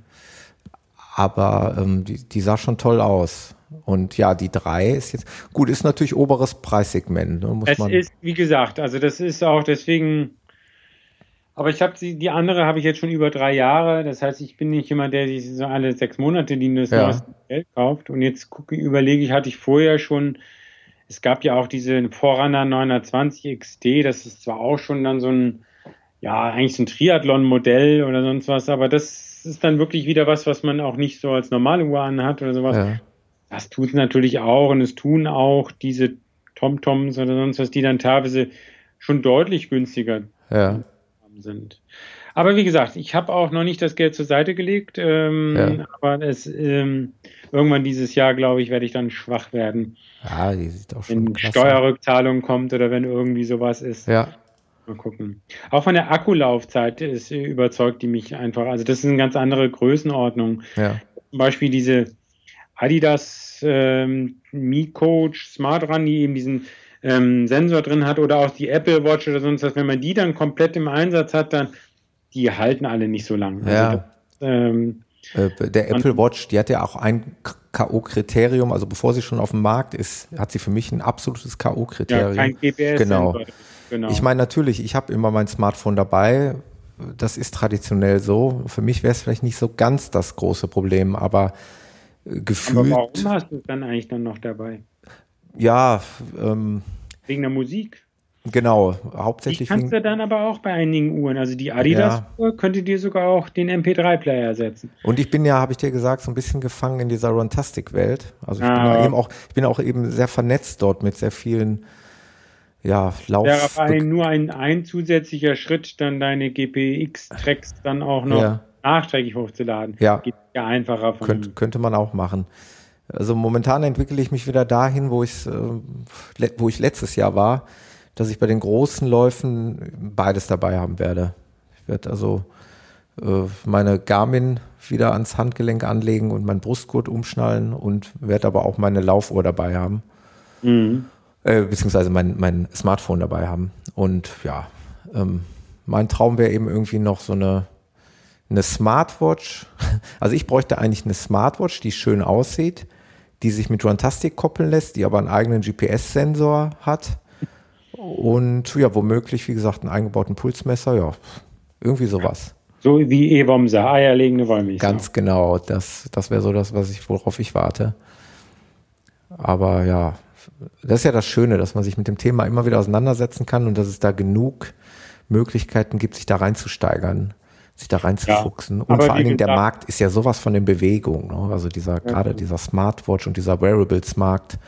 Aber ähm, die, die sah schon toll aus. Und ja, die drei ist jetzt gut, ist natürlich oberes Preissegment. Ne, muss es man ist, wie gesagt, also das ist auch deswegen. Aber ich habe die, die andere habe ich jetzt schon über drei Jahre. Das heißt, ich bin nicht jemand, der sich so alle sechs Monate die das ja. Geld kauft. Und jetzt gucke, überlege ich, hatte ich vorher schon es gab ja auch diese Vorrunner 920 XT, das ist zwar auch schon dann so ein, ja, eigentlich so ein Triathlon-Modell oder sonst was, aber das ist dann wirklich wieder was, was man auch nicht so als normale Uhr anhat oder sowas. Ja. Das tut es natürlich auch und es tun auch diese TomToms oder sonst was, die dann teilweise schon deutlich günstiger ja. sind. Aber wie gesagt, ich habe auch noch nicht das Geld zur Seite gelegt, ähm, ja. aber es ähm, irgendwann dieses Jahr, glaube ich, werde ich dann schwach werden. Ja, die sieht auch schon Wenn Steuerrückzahlung kommt oder wenn irgendwie sowas ist. Ja. Mal gucken. Auch von der Akkulaufzeit ist, überzeugt die mich einfach. Also das ist eine ganz andere Größenordnung. Ja. Zum Beispiel diese Adidas ähm, Mi Coach Smart Run, die eben diesen ähm, Sensor drin hat oder auch die Apple Watch oder sonst was. Wenn man die dann komplett im Einsatz hat, dann die halten alle nicht so lang. Also ja. das, ähm, äh, der Apple Watch, die hat ja auch ein K.O.-Kriterium, also bevor sie schon auf dem Markt ist, hat sie für mich ein absolutes K.O.-Kriterium. Ja, kein GPS. Genau. genau. Ich meine, natürlich, ich habe immer mein Smartphone dabei. Das ist traditionell so. Für mich wäre es vielleicht nicht so ganz das große Problem, aber gefühlt. Aber warum hast du es dann eigentlich dann noch dabei? Ja, ähm, wegen der Musik. Genau, hauptsächlich. Die kannst du dann aber auch bei einigen Uhren. Also die Adidas-Uhr ja. könnte dir sogar auch den MP3-Player ersetzen. Und ich bin ja, habe ich dir gesagt, so ein bisschen gefangen in dieser Runtastic-Welt. Also ich ah. bin eben auch, ich bin auch eben sehr vernetzt dort mit sehr vielen, ja, Lauf. Wäre ein, nur ein, ein zusätzlicher Schritt, dann deine GPX-Tracks dann auch noch ja. nachträglich hochzuladen. Ja. Geht ja einfacher. Von Könnt, könnte man auch machen. Also momentan entwickle ich mich wieder dahin, wo ich, äh, wo ich letztes Jahr war dass ich bei den großen Läufen beides dabei haben werde. Ich werde also äh, meine Garmin wieder ans Handgelenk anlegen und meinen Brustgurt umschnallen und werde aber auch meine Laufuhr dabei haben. Mhm. Äh, beziehungsweise mein, mein Smartphone dabei haben. Und ja, ähm, mein Traum wäre eben irgendwie noch so eine, eine Smartwatch. <laughs> Also ich bräuchte eigentlich eine Smartwatch, die schön aussieht, die sich mit Runtastic koppeln lässt, die aber einen eigenen GPS-Sensor hat und ja, womöglich, wie gesagt, einen eingebauten Pulsmesser, ja, irgendwie sowas. So wie E-Bomse, eierlegende Wollmilchsau. Ganz genau, das, das wäre so das, was ich, worauf ich warte. Aber ja, das ist ja das Schöne, dass man sich mit dem Thema immer wieder auseinandersetzen kann und dass es da genug Möglichkeiten gibt, sich da reinzusteigern, sich da reinzufuchsen. Ja, und vor allen Dingen der Markt ist ja sowas von in Bewegung. Ne? Also dieser, ja, gerade dieser Smartwatch und dieser Wearables-Markt,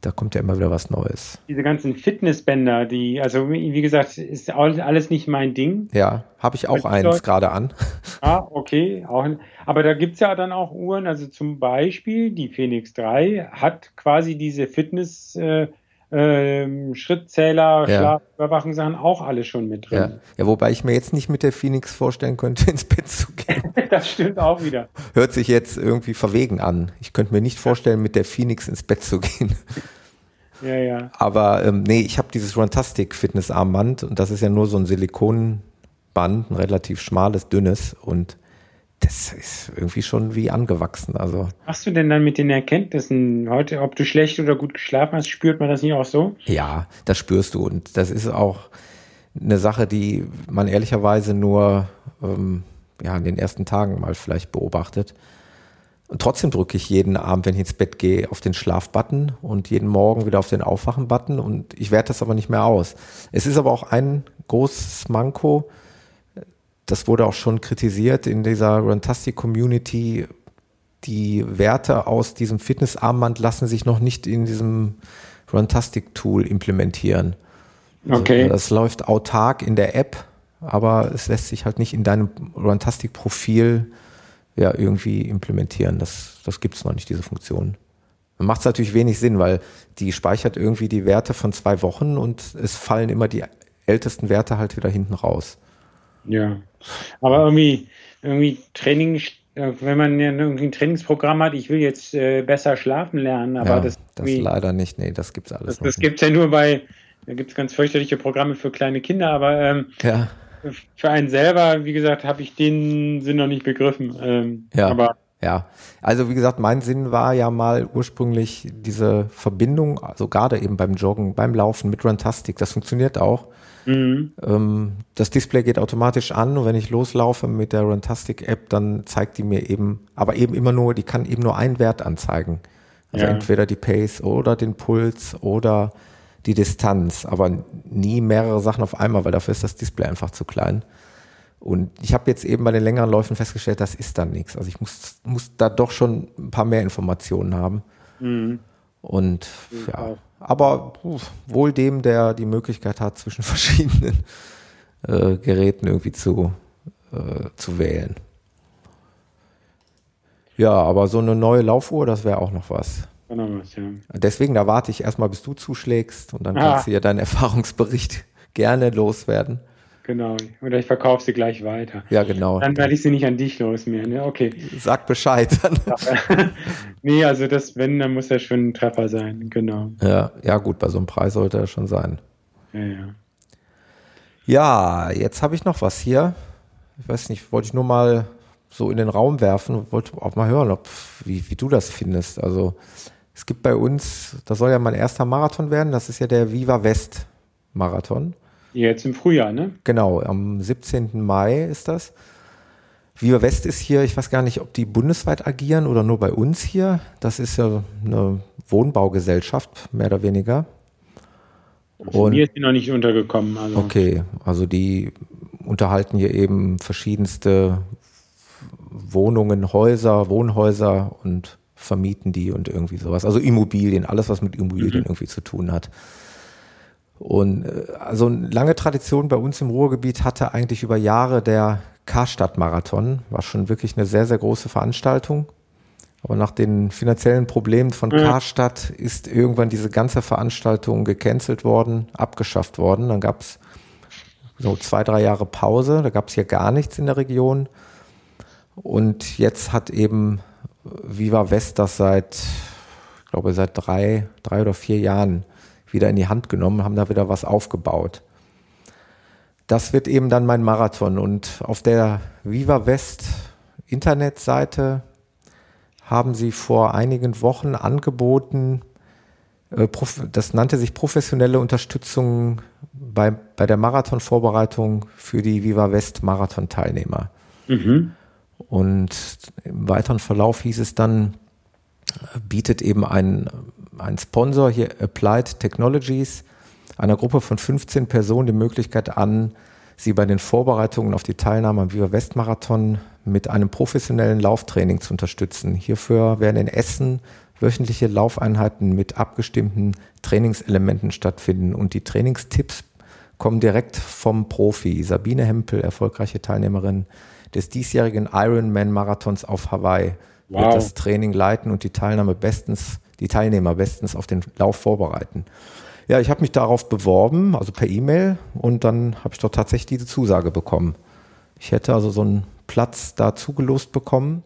da kommt ja immer wieder was Neues. Diese ganzen Fitnessbänder, die, also wie gesagt, ist alles nicht mein Ding. Ja, habe ich auch eins gerade an. <laughs> Ah, okay. Auch, aber da gibt es ja dann auch Uhren, also zum Beispiel die Phoenix 3 hat quasi diese Fitness- äh, ähm, Schrittzähler, ja. Schlafüberwachungssachen auch alle schon mit drin. Ja. ja, wobei ich mir jetzt nicht mit der Phoenix vorstellen könnte, <laughs> ins Bett zu gehen. <laughs> das stimmt auch wieder. Hört sich jetzt irgendwie verwegen an. Ich könnte mir nicht vorstellen, mit der Phoenix ins Bett zu gehen. Ja, ja. Aber ähm, nee, ich habe dieses Runtastic Fitnessarmband und das ist ja nur so ein Silikonband, ein relativ schmales, dünnes und das ist irgendwie schon wie angewachsen. Also. Was machst du denn dann mit den Erkenntnissen heute, ob du schlecht oder gut geschlafen hast, spürt man das nicht auch so? Ja, das spürst du. Und das ist auch eine Sache, die man ehrlicherweise nur ähm, ja, in den ersten Tagen mal vielleicht beobachtet. Und trotzdem drücke ich jeden Abend, wenn ich ins Bett gehe, auf den Schlafbutton und jeden Morgen wieder auf den Aufwachen-Button und ich werte das aber nicht mehr aus. Es ist aber auch ein großes Manko, das wurde auch schon kritisiert in dieser Runtastic-Community. Die Werte aus diesem Fitnessarmband lassen sich noch nicht in diesem Runtastic-Tool implementieren. Also, okay. Also das läuft autark in der App, aber es lässt sich halt nicht in deinem Runtastic-Profil ja irgendwie implementieren. Das, das gibt es noch nicht, diese Funktion. Macht es natürlich wenig Sinn, weil die speichert irgendwie die Werte von zwei Wochen und es fallen immer die ältesten Werte halt wieder hinten raus. Ja, aber irgendwie, irgendwie Training, äh, wenn man ja irgendwie ein Trainingsprogramm hat, ich will jetzt äh, besser schlafen lernen, aber ja, das, das leider nicht, nee, das gibt's alles das, Das gibt es ja nur bei, da gibt es ganz fürchterliche Programme für kleine Kinder, aber ähm, ja. für einen selber, wie gesagt, habe ich den Sinn noch nicht begriffen. Ähm, ja. Aber ja, also wie gesagt, mein Sinn war ja mal ursprünglich diese Verbindung, also gerade eben beim Joggen, beim Laufen mit Runtastic, das funktioniert auch. Mhm. Ähm, das Display geht automatisch an und wenn ich loslaufe mit der Runtastic App, dann zeigt die mir eben, aber eben immer nur, die kann eben nur einen Wert anzeigen. Also ja. entweder die Pace oder den Puls oder die Distanz, aber nie mehrere Sachen auf einmal, weil dafür ist das Display einfach zu klein. Und ich habe jetzt eben bei den längeren Läufen festgestellt, das ist dann nichts. Also ich muss, muss da doch schon ein paar mehr Informationen haben. Mhm. Und ja, aber wohl dem, der die Möglichkeit hat, zwischen <laughs> verschiedenen äh, Geräten irgendwie zu, äh, zu wählen. Ja, aber so eine neue Laufuhr, das wäre auch noch was. was ja. Deswegen, da warte ich erstmal, bis du zuschlägst und dann ah. kannst du ja deinen Erfahrungsbericht <laughs> gerne loswerden. Genau. Oder ich verkaufe sie gleich weiter. Ja, genau. Dann werde ich sie nicht an dich los mehr. Ne? Okay. Sag Bescheid. <laughs> nee, also das, wenn, dann muss er schon ein Treffer sein. Genau. Ja, ja, gut, bei so einem Preis sollte er schon sein. Ja, ja. Ja, jetzt habe ich noch was hier. Ich weiß nicht, wollte ich nur mal so in den Raum werfen, wollte auch mal hören, ob, wie, wie du das findest. Also es gibt bei uns, das soll ja mein erster Marathon werden, das ist ja der Viva West Marathon. Jetzt im Frühjahr, ne? Genau, am 17. Mai ist das. Viva West ist hier, ich weiß gar nicht, ob die bundesweit agieren oder nur bei uns hier. Das ist ja eine Wohnbaugesellschaft, mehr oder weniger. Also Und, mir ist die noch nicht untergekommen. Also. Okay, also die unterhalten hier eben verschiedenste Wohnungen, Häuser, Wohnhäuser und vermieten die und irgendwie sowas. Also Immobilien, alles, was mit Immobilien mhm. irgendwie zu tun hat. Und äh, also eine lange Tradition bei uns im Ruhrgebiet hatte eigentlich über Jahre der Karstadt-Marathon. War schon wirklich eine sehr, sehr große Veranstaltung. Aber nach den finanziellen Problemen von ja. Karstadt ist irgendwann diese ganze Veranstaltung gecancelt worden, abgeschafft worden. Dann gab es so zwei, drei Jahre Pause. Da gab es hier gar nichts in der Region. Und jetzt hat eben Viva West das seit, ich glaube, seit drei, drei oder vier Jahren wieder in die Hand genommen, haben da wieder was aufgebaut. Das wird eben dann mein Marathon. Und auf der Viva West Internetseite haben sie vor einigen Wochen angeboten, äh, das nannte sich professionelle Unterstützung bei, bei der Marathonvorbereitung für die Viva West Marathon-Teilnehmer. Mhm. Und im weiteren Verlauf hieß es dann, bietet eben ein ein Sponsor hier, Applied Technologies, einer Gruppe von 15 Personen die Möglichkeit an, sie bei den Vorbereitungen auf die Teilnahme am Viva West Marathon mit einem professionellen Lauftraining zu unterstützen. Hierfür werden in Essen wöchentliche Laufeinheiten mit abgestimmten Trainingselementen stattfinden und die Trainingstipps kommen direkt vom Profi. Sabine Hempel, erfolgreiche Teilnehmerin des diesjährigen Ironman Marathons auf Hawaii, wow. wird das Training leiten und die Teilnahme bestens, die Teilnehmer bestens auf den Lauf vorbereiten. Ja, ich habe mich darauf beworben, also per E-Mail, und dann habe ich doch tatsächlich diese Zusage bekommen. Ich hätte also so einen Platz da zugelost bekommen.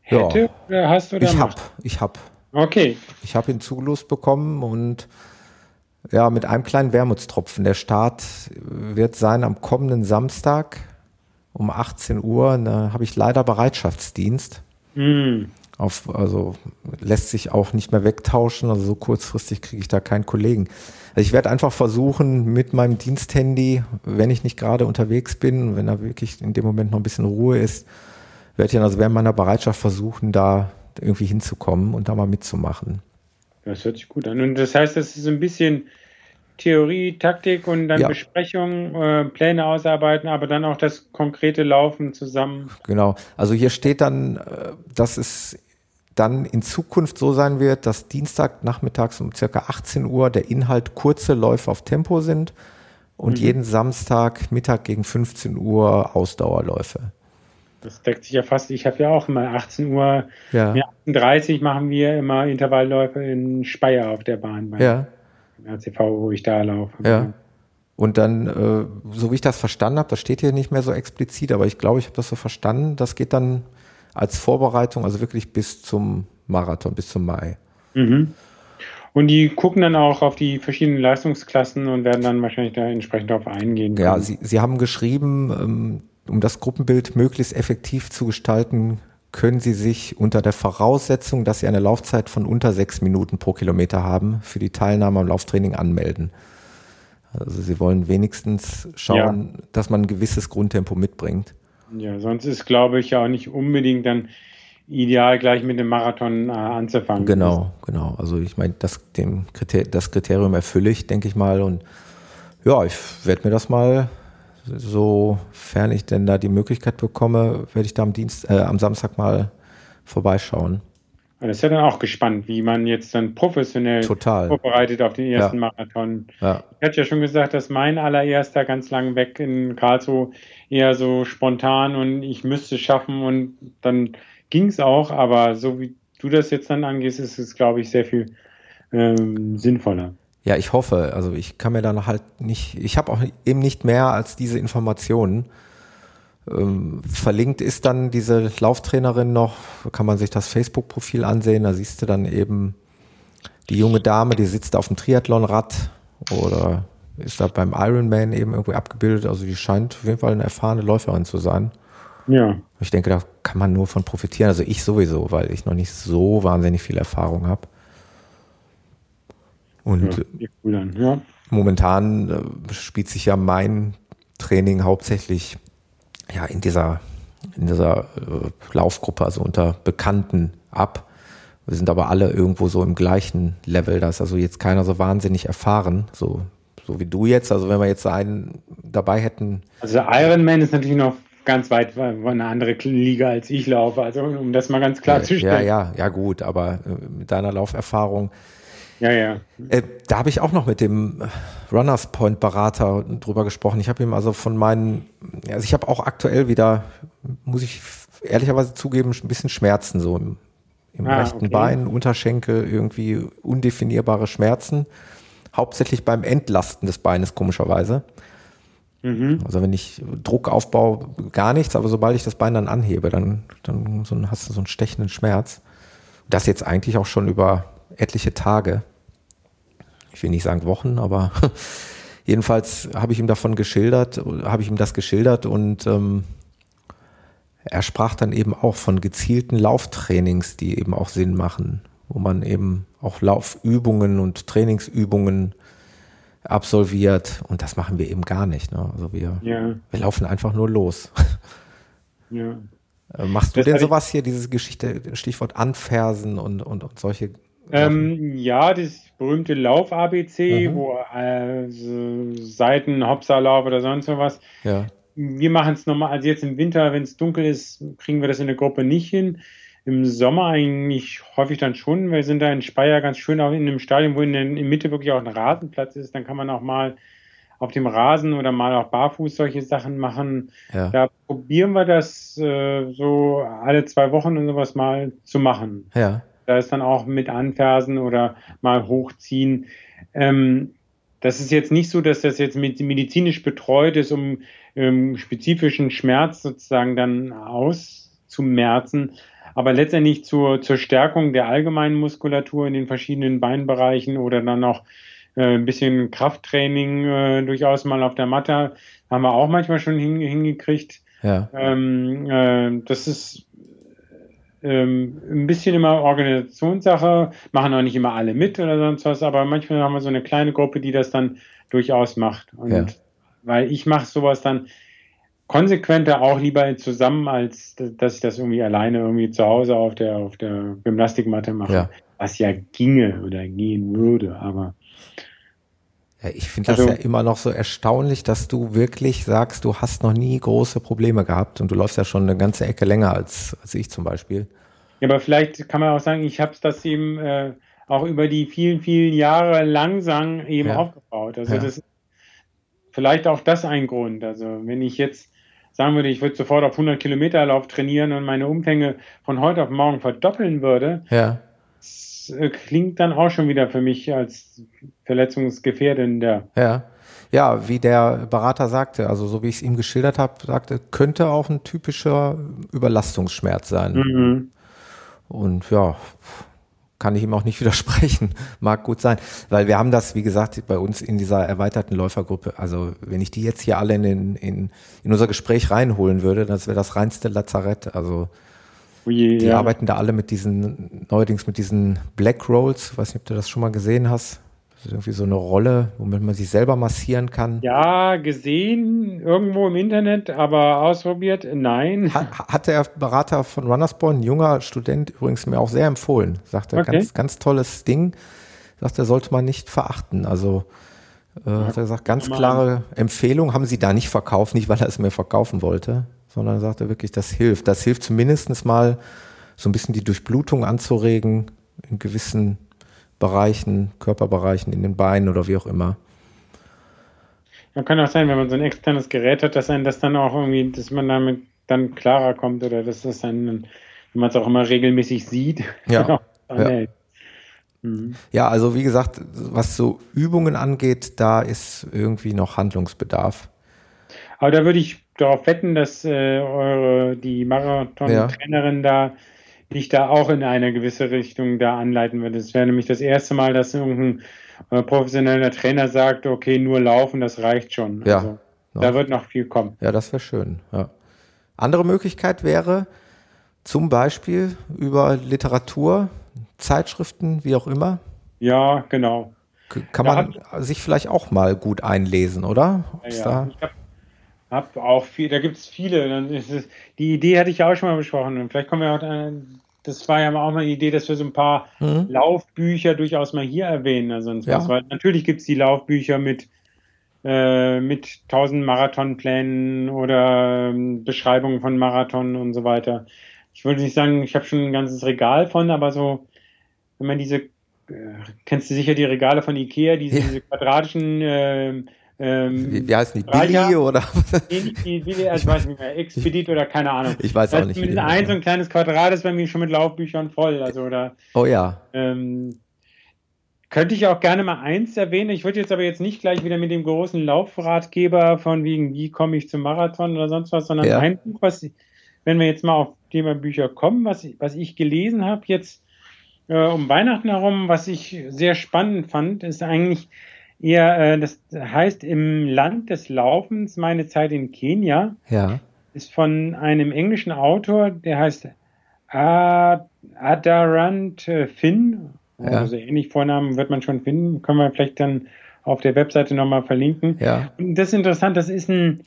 Hätte ja. oder hast du Ich habe, ich habe. Okay. Ich habe ihn zugelost bekommen und ja, mit einem kleinen Wermutstropfen. Der Start wird sein am kommenden Samstag um 18 Uhr. Da habe ich leider Bereitschaftsdienst. Mm. Auf, also lässt sich auch nicht mehr wegtauschen. Also so kurzfristig kriege ich da keinen Kollegen. Also ich werde einfach versuchen, mit meinem Diensthandy, wenn ich nicht gerade unterwegs bin, wenn da wirklich in dem Moment noch ein bisschen Ruhe ist, werde ich dann also während meiner Bereitschaft versuchen, da irgendwie hinzukommen und da mal mitzumachen. Das hört sich gut an. Und das heißt, das ist ein bisschen Theorie, Taktik und dann ja. Besprechung, äh, Pläne ausarbeiten, aber dann auch das konkrete Laufen zusammen. Genau. Also hier steht dann, äh, dass es dann in Zukunft so sein wird, dass Dienstag nachmittags um circa 18 Uhr der Inhalt kurze Läufe auf Tempo sind und mhm. jeden Samstag Mittag gegen 15 Uhr Ausdauerläufe. Das deckt sich ja fast. Ich habe ja auch immer 18 Uhr, ja. 38 machen wir immer Intervallläufe in Speyer auf der Bahn beim ja. RCV, wo ich da laufe. Ja. Und dann, äh, so wie ich das verstanden habe, das steht hier nicht mehr so explizit, aber ich glaube, ich habe das so verstanden, das geht dann als Vorbereitung, also wirklich bis zum Marathon, bis zum Mai. Mhm. Und die gucken dann auch auf die verschiedenen Leistungsklassen und werden dann wahrscheinlich da entsprechend darauf eingehen. Können. Ja, sie, sie haben geschrieben, ähm, um das Gruppenbild möglichst effektiv zu gestalten, können Sie sich unter der Voraussetzung, dass Sie eine Laufzeit von unter sechs Minuten pro Kilometer haben, für die Teilnahme am Lauftraining anmelden. Also Sie wollen wenigstens schauen, ja. dass man ein gewisses Grundtempo mitbringt. Ja, sonst ist, glaube ich, ja auch nicht unbedingt dann ideal, gleich mit dem Marathon äh, anzufangen. Genau, genau. Also ich meine, das, Kriter das Kriterium erfülle ich, denke ich mal. Und ja, ich werde mir das mal sofern ich denn da die Möglichkeit bekomme, werde ich da am Dienst, äh, am Samstag mal vorbeischauen. Das ist ja dann auch gespannt, wie man jetzt dann professionell Total. vorbereitet auf den ersten ja. Marathon. Ja. Ich hatte ja schon gesagt, dass mein allererster ganz lang weg in Karlsruhe eher so spontan und ich müsste schaffen und dann ging es auch, aber so wie du das jetzt dann angehst, ist es, glaube ich, sehr viel ähm, sinnvoller. Ja, ich hoffe. Also ich kann mir dann halt nicht, ich habe auch eben nicht mehr als diese Informationen. Ähm, verlinkt ist dann diese Lauftrainerin noch, kann man sich das Facebook-Profil ansehen, da siehst du dann eben die junge Dame, die sitzt auf dem Triathlonrad oder ist da beim Ironman eben irgendwie abgebildet. Also die scheint auf jeden Fall eine erfahrene Läuferin zu sein. Ja. Ich denke, da kann man nur von profitieren. Also ich sowieso, weil ich noch nicht so wahnsinnig viel Erfahrung habe. Und ja, ja. momentan äh, spielt sich ja mein Training hauptsächlich ja in dieser in dieser äh, Laufgruppe, also unter Bekannten ab. Wir sind aber alle irgendwo so im gleichen Level. Da ist also jetzt keiner so wahnsinnig erfahren, so, so wie du jetzt. Also wenn wir jetzt einen dabei hätten. Also Ironman ist natürlich noch ganz weit eine andere Liga als ich laufe. Also um das mal ganz klar ja, zu stellen. Ja, ja, ja gut, aber äh, mit deiner Lauferfahrung ja, ja. Äh, da habe ich auch noch mit dem Runners Point Berater drüber gesprochen. Ich habe ihm also von meinen, also ich habe auch aktuell wieder, muss ich ehrlicherweise zugeben, ein bisschen Schmerzen so im, im ah, rechten okay. Bein, Unterschenkel, irgendwie undefinierbare Schmerzen. Hauptsächlich beim Entlasten des Beines, komischerweise. Mhm. Also wenn ich Druck aufbaue, gar nichts, aber sobald ich das Bein dann anhebe, dann, dann so, hast du so einen stechenden Schmerz. Das jetzt eigentlich auch schon über etliche Tage. Ich will nicht sagen Wochen, aber <laughs> jedenfalls habe ich ihm davon geschildert, habe ich ihm das geschildert und ähm, er sprach dann eben auch von gezielten Lauftrainings, die eben auch Sinn machen, wo man eben auch Laufübungen und Trainingsübungen absolviert und das machen wir eben gar nicht. Ne? Also wir, ja. wir laufen einfach nur los. <laughs> Ja. Äh, machst du das denn sowas hier, diese Geschichte, Stichwort Anfersen und, und, und solche ähm, ja, das berühmte Lauf-ABC, mhm. wo äh, Seiten, Hopserlauf oder sonst sowas. Ja. Wir machen es nochmal, also jetzt im Winter, wenn es dunkel ist, kriegen wir das in der Gruppe nicht hin. im Sommer eigentlich häufig dann schon. Wir sind da in Speyer ganz schön auch in einem Stadion, wo in der Mitte wirklich auch ein Rasenplatz ist. Dann kann man auch mal auf dem Rasen oder mal auch barfuß solche Sachen machen. Ja. Da probieren wir das äh, so alle zwei Wochen und sowas mal zu machen. Ja. Da ist dann auch mit Anfersen oder mal hochziehen. Ähm, das ist jetzt nicht so, dass das jetzt medizinisch betreut ist, um ähm, spezifischen Schmerz sozusagen dann auszumerzen, aber letztendlich zur, zur Stärkung der allgemeinen Muskulatur in den verschiedenen Beinbereichen oder dann auch äh, ein bisschen Krafttraining äh, durchaus mal auf der Matte haben wir auch manchmal schon hin, hingekriegt. Ja. Ähm, äh, das ist ähm, ein bisschen immer Organisationssache, machen auch nicht immer alle mit oder sonst was, aber manchmal haben wir so eine kleine Gruppe, die das dann durchaus macht. Und ja. weil ich mache sowas dann konsequenter auch lieber zusammen, als dass ich das irgendwie alleine irgendwie zu Hause auf der, auf der Gymnastikmatte mache. Ja. Was ja ginge oder gehen würde, aber ja, ich finde das also, ja immer noch so erstaunlich, dass du wirklich sagst, du hast noch nie große Probleme gehabt und du läufst ja schon eine ganze Ecke länger als, als ich zum Beispiel. Ja, aber vielleicht kann man auch sagen, ich habe das eben äh, auch über die vielen, vielen Jahre langsam eben ja. aufgebaut. Also ja. das vielleicht auch das ein Grund. Also wenn ich jetzt sagen würde, ich würde sofort auf 100 Kilometer Lauf trainieren und meine Umfänge von heute auf morgen verdoppeln würde, ja äh, klingt dann auch schon wieder für mich als verletzungsgefährdender. Ja. Ja, wie der Berater sagte, also so wie ich es ihm geschildert habe, sagte, könnte auch ein typischer Überlastungsschmerz sein. Mhm. Und ja, kann ich ihm auch nicht <laughs> widersprechen. Mag gut sein. Weil wir haben das, wie gesagt, bei uns in dieser erweiterten Läufergruppe. Also wenn ich die jetzt hier alle in, in, in unser Gespräch reinholen würde, das wäre das reinste Lazarett. Also je, die ja. arbeiten da alle mit diesen, neuerdings mit diesen Black Rolls. Ich weiß nicht, ob du das schon mal gesehen hast. Das ist irgendwie so eine Rolle, womit man sich selber massieren kann. Ja, gesehen irgendwo im Internet, aber ausprobiert, nein. Hat, hat der Berater von Runnersborn, ein junger Student, übrigens mir auch sehr empfohlen. Sagt er, okay. ganz, ganz tolles Ding. Sagt er, sollte man nicht verachten. Also, äh, ja, hat er gesagt, ganz klare Empfehlung. Haben sie da nicht verkauft, nicht weil er es mir verkaufen wollte, sondern sagte wirklich, das hilft. Das hilft zumindest mal, so ein bisschen die Durchblutung anzuregen in gewissen Bereichen, Körperbereichen, in den Beinen oder wie auch immer. Ja, kann auch sein, wenn man so ein externes Gerät hat, dass einen das dann auch irgendwie, dass man damit dann klarer kommt oder dass das dann, wenn man es auch immer regelmäßig sieht, <laughs> ja. ja. Mhm. ja, also wie gesagt, was so Übungen angeht, da ist irgendwie noch Handlungsbedarf. Aber da würde ich darauf wetten, dass äh, eure, die Marathon-Trainerin ja. da dich da auch in eine gewisse Richtung da anleiten wird. Es wäre nämlich das erste Mal, dass irgendein äh, professioneller Trainer sagt, okay, nur laufen, das reicht schon. Ja. Also, da wird noch viel kommen. Ja, das wäre schön. Ja. Andere Möglichkeit wäre zum Beispiel über Literatur, Zeitschriften, wie auch immer. Ja, genau. Kann man ja, sich vielleicht auch mal gut einlesen, oder? Ja, ja. Ich habe hab auch viel, da gibt es viele. Dann ist es, die Idee hatte ich ja auch schon mal besprochen. Und vielleicht kommen wir auch, das war ja auch mal eine Idee, dass wir so ein paar mhm. Laufbücher durchaus mal hier erwähnen. Also ja. Weil natürlich gibt es die Laufbücher mit, äh, mit tausend Marathonplänen oder äh, Beschreibungen von Marathon und so weiter. Ich würde nicht sagen, ich habe schon ein ganzes Regal von, aber so, wenn man diese, äh, kennst du sicher die Regale von Ikea, diese, diese quadratischen äh, ähm, wie, wie heißen die? Billy oder? Billy, also ich weiß nicht mehr, Expedit oder keine Ahnung. Ich weiß auch nicht. Mit ein so ein kleines Quadrat ist bei mir schon mit Laufbüchern voll. Also, oder, oh ja. Ähm, könnte ich auch gerne mal eins erwähnen. Ich würde jetzt aber jetzt nicht gleich wieder mit dem großen Laufratgeber von wegen, wie komme ich zum Marathon oder sonst was, sondern ja. ein Buch, was, wenn wir jetzt mal auf Thema Bücher kommen, was, was ich gelesen habe jetzt äh, um Weihnachten herum, was ich sehr spannend fand, ist eigentlich eher, äh, das heißt im Land des Laufens, meine Zeit in Kenia. Ja. Ist von einem englischen Autor, der heißt Adarant Finn. Ja. Also ähnlich Vornamen wird man schon finden. Können wir vielleicht dann auf der Webseite nochmal verlinken. Ja. Und das ist interessant, das ist ein,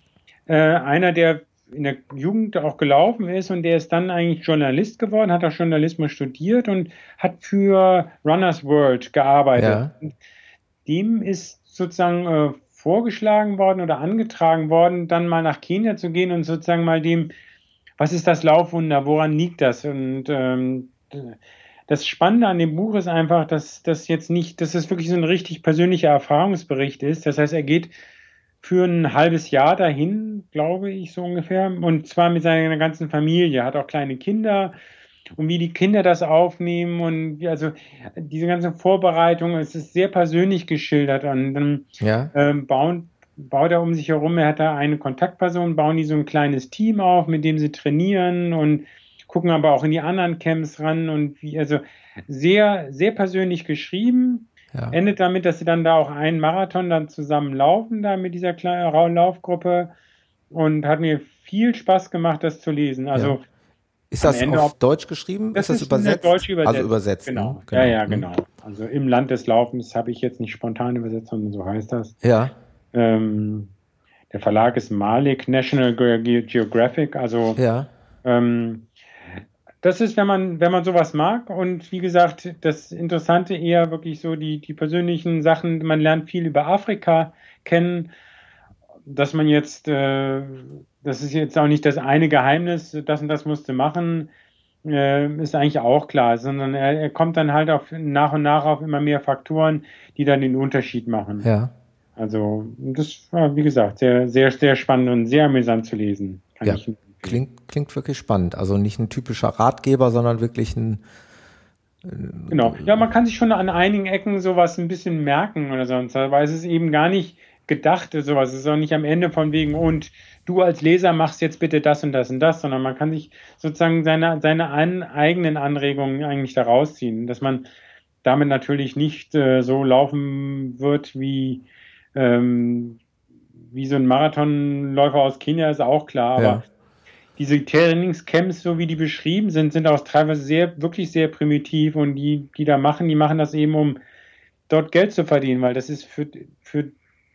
äh, einer, der in der Jugend auch gelaufen ist und der ist dann eigentlich Journalist geworden, hat auch Journalismus studiert und hat für Runners World gearbeitet. Ja dem ist sozusagen äh, vorgeschlagen worden oder angetragen worden, dann mal nach Kenia zu gehen und sozusagen mal dem, was ist das Laufwunder, woran liegt das? Und ähm, das Spannende an dem Buch ist einfach, dass das jetzt nicht, dass es wirklich so ein richtig persönlicher Erfahrungsbericht ist. Das heißt, er geht für ein halbes Jahr dahin, glaube ich, so ungefähr. Und zwar mit seiner ganzen Familie. Hat auch kleine Kinder. Und wie die Kinder das aufnehmen und wie, also diese ganze Vorbereitung, es ist sehr persönlich geschildert. Und dann ja. ähm, bauen, baut er um sich herum, er hat da eine Kontaktperson, bauen die so ein kleines Team auf, mit dem sie trainieren und gucken aber auch in die anderen Camps ran und wie, also sehr, sehr persönlich geschrieben. Ja. Endet damit, dass sie dann da auch einen Marathon dann zusammen laufen, da mit dieser kleinen Laufgruppe. Und hat mir viel Spaß gemacht, das zu lesen. Also ja. Ist das Ende auf Deutsch geschrieben? Das ist das ist übersetzt? Deutsch übersetzt. Also übersetzt. Genau. Ne? genau. Ja, ja, genau. Also im Land des Laufens habe ich jetzt nicht spontan übersetzt, sondern so heißt das. Ja. Ähm, der Verlag ist Malik National Geographic. Also ja. ähm, das ist, wenn man, wenn man sowas mag. Und wie gesagt, das Interessante eher wirklich so die, die persönlichen Sachen. Man lernt viel über Afrika kennen. Dass man jetzt, äh, das ist jetzt auch nicht das eine Geheimnis, das und das musste machen, äh, ist eigentlich auch klar, sondern er, er kommt dann halt auf nach und nach auf immer mehr Faktoren, die dann den Unterschied machen. Ja. Also, das war, wie gesagt, sehr, sehr, sehr spannend und sehr amüsant zu lesen. Ja. Klingt, klingt wirklich spannend. Also nicht ein typischer Ratgeber, sondern wirklich ein. Genau. Ja, man kann sich schon an einigen Ecken sowas ein bisschen merken oder sonst, weil es ist eben gar nicht gedacht, sowas. Es ist auch nicht am Ende von wegen, und du als Leser machst jetzt bitte das und das und das, sondern man kann sich sozusagen seine, seine an, eigenen Anregungen eigentlich da rausziehen, dass man damit natürlich nicht äh, so laufen wird wie, ähm, wie so ein Marathonläufer aus Kenia, ist auch klar, aber ja diese Trainingscamps, so wie die beschrieben sind, sind auch teilweise sehr, wirklich sehr primitiv und die, die da machen, die machen das eben, um dort Geld zu verdienen, weil das ist für, für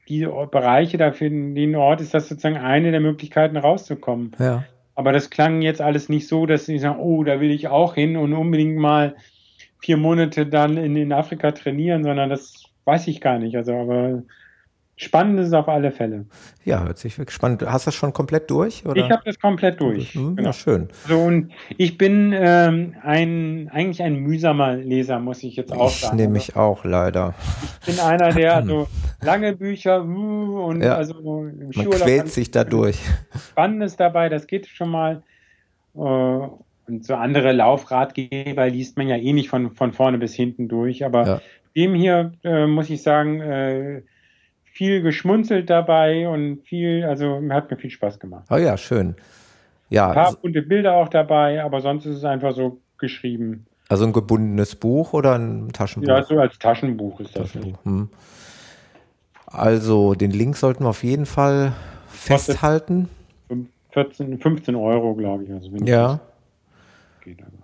diese Bereiche, da für den Ort ist das sozusagen eine der Möglichkeiten rauszukommen. Ja. Aber das klang jetzt alles nicht so, dass sie sagen, oh, da will ich auch hin und unbedingt mal vier Monate dann in, in Afrika trainieren, sondern das weiß ich gar nicht. Also, aber Spannend ist es auf alle Fälle. Ja, hört sich wirklich spannend. Hast du das schon komplett durch? Oder? Ich habe das komplett durch. Mhm, genau. Ja, schön. So, und ich bin ähm, ein, eigentlich ein mühsamer Leser, muss ich jetzt auch sagen. Ich nehme mich auch leider. Ich bin einer, der <laughs> also lange Bücher uh, und ja. also im Man quält sich dadurch. Spannendes dabei, das geht schon mal. Äh, und so andere Laufratgeber liest man ja eh nicht von, von vorne bis hinten durch. Aber ja. dem hier äh, muss ich sagen, äh, viel geschmunzelt dabei und viel, also hat mir viel Spaß gemacht. Oh ja, schön. Ja. Ein paar bunte Bilder auch dabei, aber sonst ist es einfach so geschrieben. Also ein gebundenes Buch oder ein Taschenbuch? Ja, so als Taschenbuch ist das. Taschenbuch. Hm. Also den Link sollten wir auf jeden Fall festhalten. 14, 15 Euro, glaube ich. Also ja. Geht also.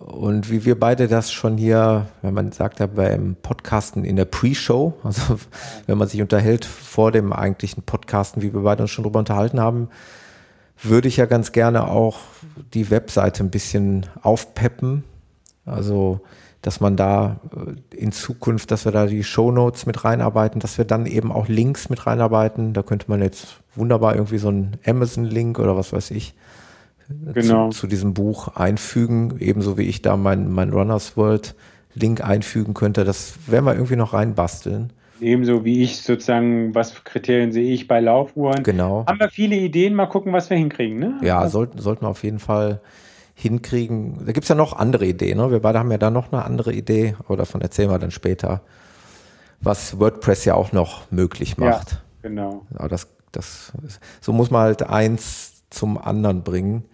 Und wie wir beide das schon hier, wenn man sagt ja beim Podcasten in der Pre-Show, <laughs> also wenn man sich unterhält vor dem eigentlichen Podcasten, wie wir beide uns schon drüber unterhalten haben, würde ich ja ganz gerne auch die Webseite ein bisschen aufpeppen. Also, dass man da äh, in Zukunft, dass wir da die Show Notes mit reinarbeiten, dass wir dann eben auch Links mit reinarbeiten. Da könnte man jetzt wunderbar irgendwie so einen Amazon-Link oder was weiß ich genau. zu, zu, diesem Buch einfügen, ebenso wie ich da mein, mein Runners World Link einfügen könnte. Das werden wir irgendwie noch reinbasteln. Ebenso wie ich sozusagen, was für Kriterien sehe ich bei Laufuhren. Genau. Haben wir viele Ideen, mal gucken, was wir hinkriegen, ne? Ja, sollten, sollten wir auf jeden Fall hinkriegen. Da gibt es ja noch andere Ideen, ne? Wir beide haben ja da noch eine andere Idee, aber davon erzählen wir dann später, was WordPress ja auch noch möglich macht. Ja, genau. Aber das, das, so muss man halt eins zum anderen bringen.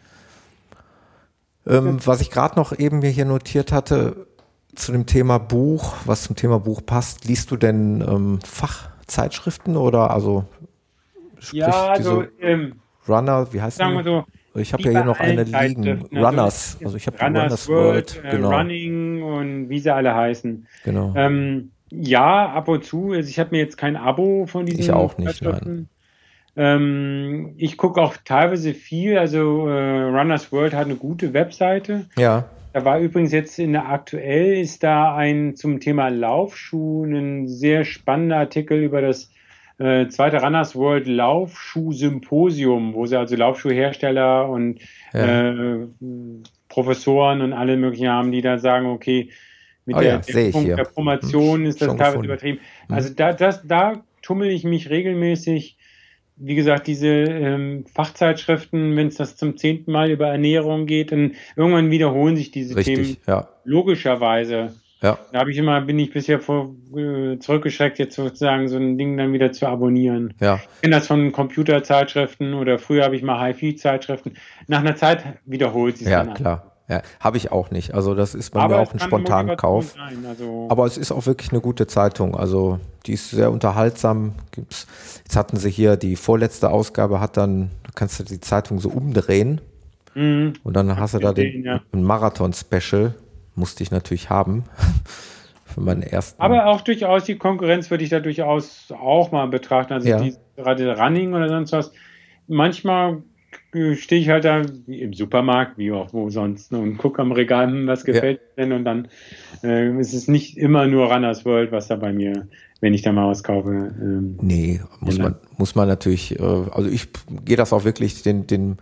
Ähm, was ich gerade noch eben mir hier notiert hatte zu dem Thema Buch, was zum Thema Buch passt, liest du denn ähm, Fachzeitschriften oder also sprich ja, also, ähm, Runner, wie heißt sagen so, Ich habe ja hier noch eine liegen, also Runners, also ich habe Runners, Runners World, World äh, genau. Running und wie sie alle heißen. Genau. Ähm, ja, ab und zu. Also ich habe mir jetzt kein Abo von diesen Ich auch nicht, nein. Ähm, ich gucke auch teilweise viel, also äh, Runners World hat eine gute Webseite. Ja. Da war übrigens jetzt in der aktuell ist da ein zum Thema Laufschuh ein sehr spannender Artikel über das äh, zweite Runners World Laufschuh-Symposium, wo sie also Laufschuhhersteller und ja. äh, Professoren und alle möglichen haben, die da sagen, okay, mit oh der, ja, der, Punkt der Promotion hm, ist das teilweise übertrieben. Hm. Also da, das, da tummel ich mich regelmäßig. Wie gesagt, diese ähm, Fachzeitschriften, wenn es das zum zehnten Mal über Ernährung geht, dann irgendwann wiederholen sich diese Richtig, Themen ja. logischerweise. Ja. Da habe ich immer, bin ich bisher vor, äh, zurückgeschreckt, jetzt sozusagen so ein Ding dann wieder zu abonnieren. Ja. Ich kenne das von Computerzeitschriften oder früher habe ich mal HiFi-Zeitschriften. Nach einer Zeit wiederholt sich Ja, dann. klar. Ja, habe ich auch nicht. Also das ist bei Aber mir auch ein Spontankauf. Sein, Also Aber es ist auch wirklich eine gute Zeitung. Also die ist sehr unterhaltsam. Gibt's, jetzt hatten sie hier die vorletzte Ausgabe, hat dann, da kannst du die Zeitung so umdrehen Mhm. und dann hast du da den, ja. ein Marathon-Special. Musste ich natürlich haben. <laughs> Für meinen ersten. Aber auch durchaus die Konkurrenz würde ich da durchaus auch mal betrachten. Also Ja. die, gerade Running oder sonst was. Manchmal stehe ich halt da wie im Supermarkt, wie auch wo sonst, ne, und gucke am Regal, hm, was gefällt mir denn und dann äh, ist es nicht immer nur Runners World, was da bei mir, wenn ich da mal was kaufe. Ähm, Nee, muss Ja. man, muss man natürlich, äh, also ich gehe das auch wirklich den, den,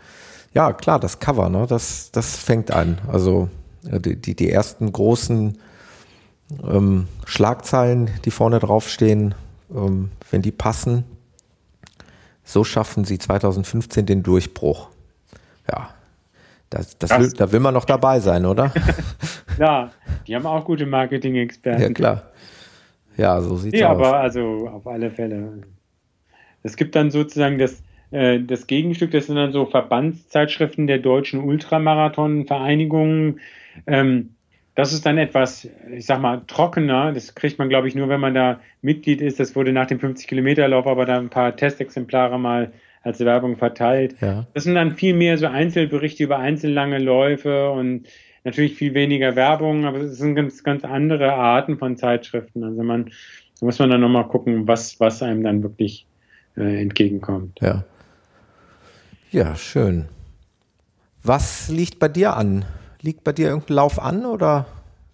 ja klar, das Cover, ne, das, das fängt an. Also äh, die, die, die ersten großen ähm, Schlagzeilen, die vorne draufstehen, ähm, wenn die passen, so schaffen sie 2015 den Durchbruch. Ja, das, das Krass. will, da will man noch dabei sein, oder? <laughs> ja, die haben auch gute Marketing-Experten. ja, klar. Ja, so sieht's Ja, aus. aber also auf alle Fälle. Es gibt dann sozusagen das, äh, das Gegenstück, das sind dann so Verbandszeitschriften der deutschen Ultramarathon-Vereinigungen. Ähm, das ist dann etwas, ich sag mal, trockener. Das kriegt man, glaube ich, nur, wenn man da Mitglied ist. Das wurde nach dem 50-Kilometer-Lauf aber da ein paar Testexemplare mal als Werbung verteilt. ja. Das sind dann viel mehr so Einzelberichte über einzellange Läufe und natürlich viel weniger Werbung, aber es sind ganz, ganz andere Arten von Zeitschriften. Also man, da muss man dann nochmal gucken, was, was einem dann wirklich äh, entgegenkommt. Ja. Ja, schön. Was liegt bei dir an? Liegt bei dir irgendein Lauf an oder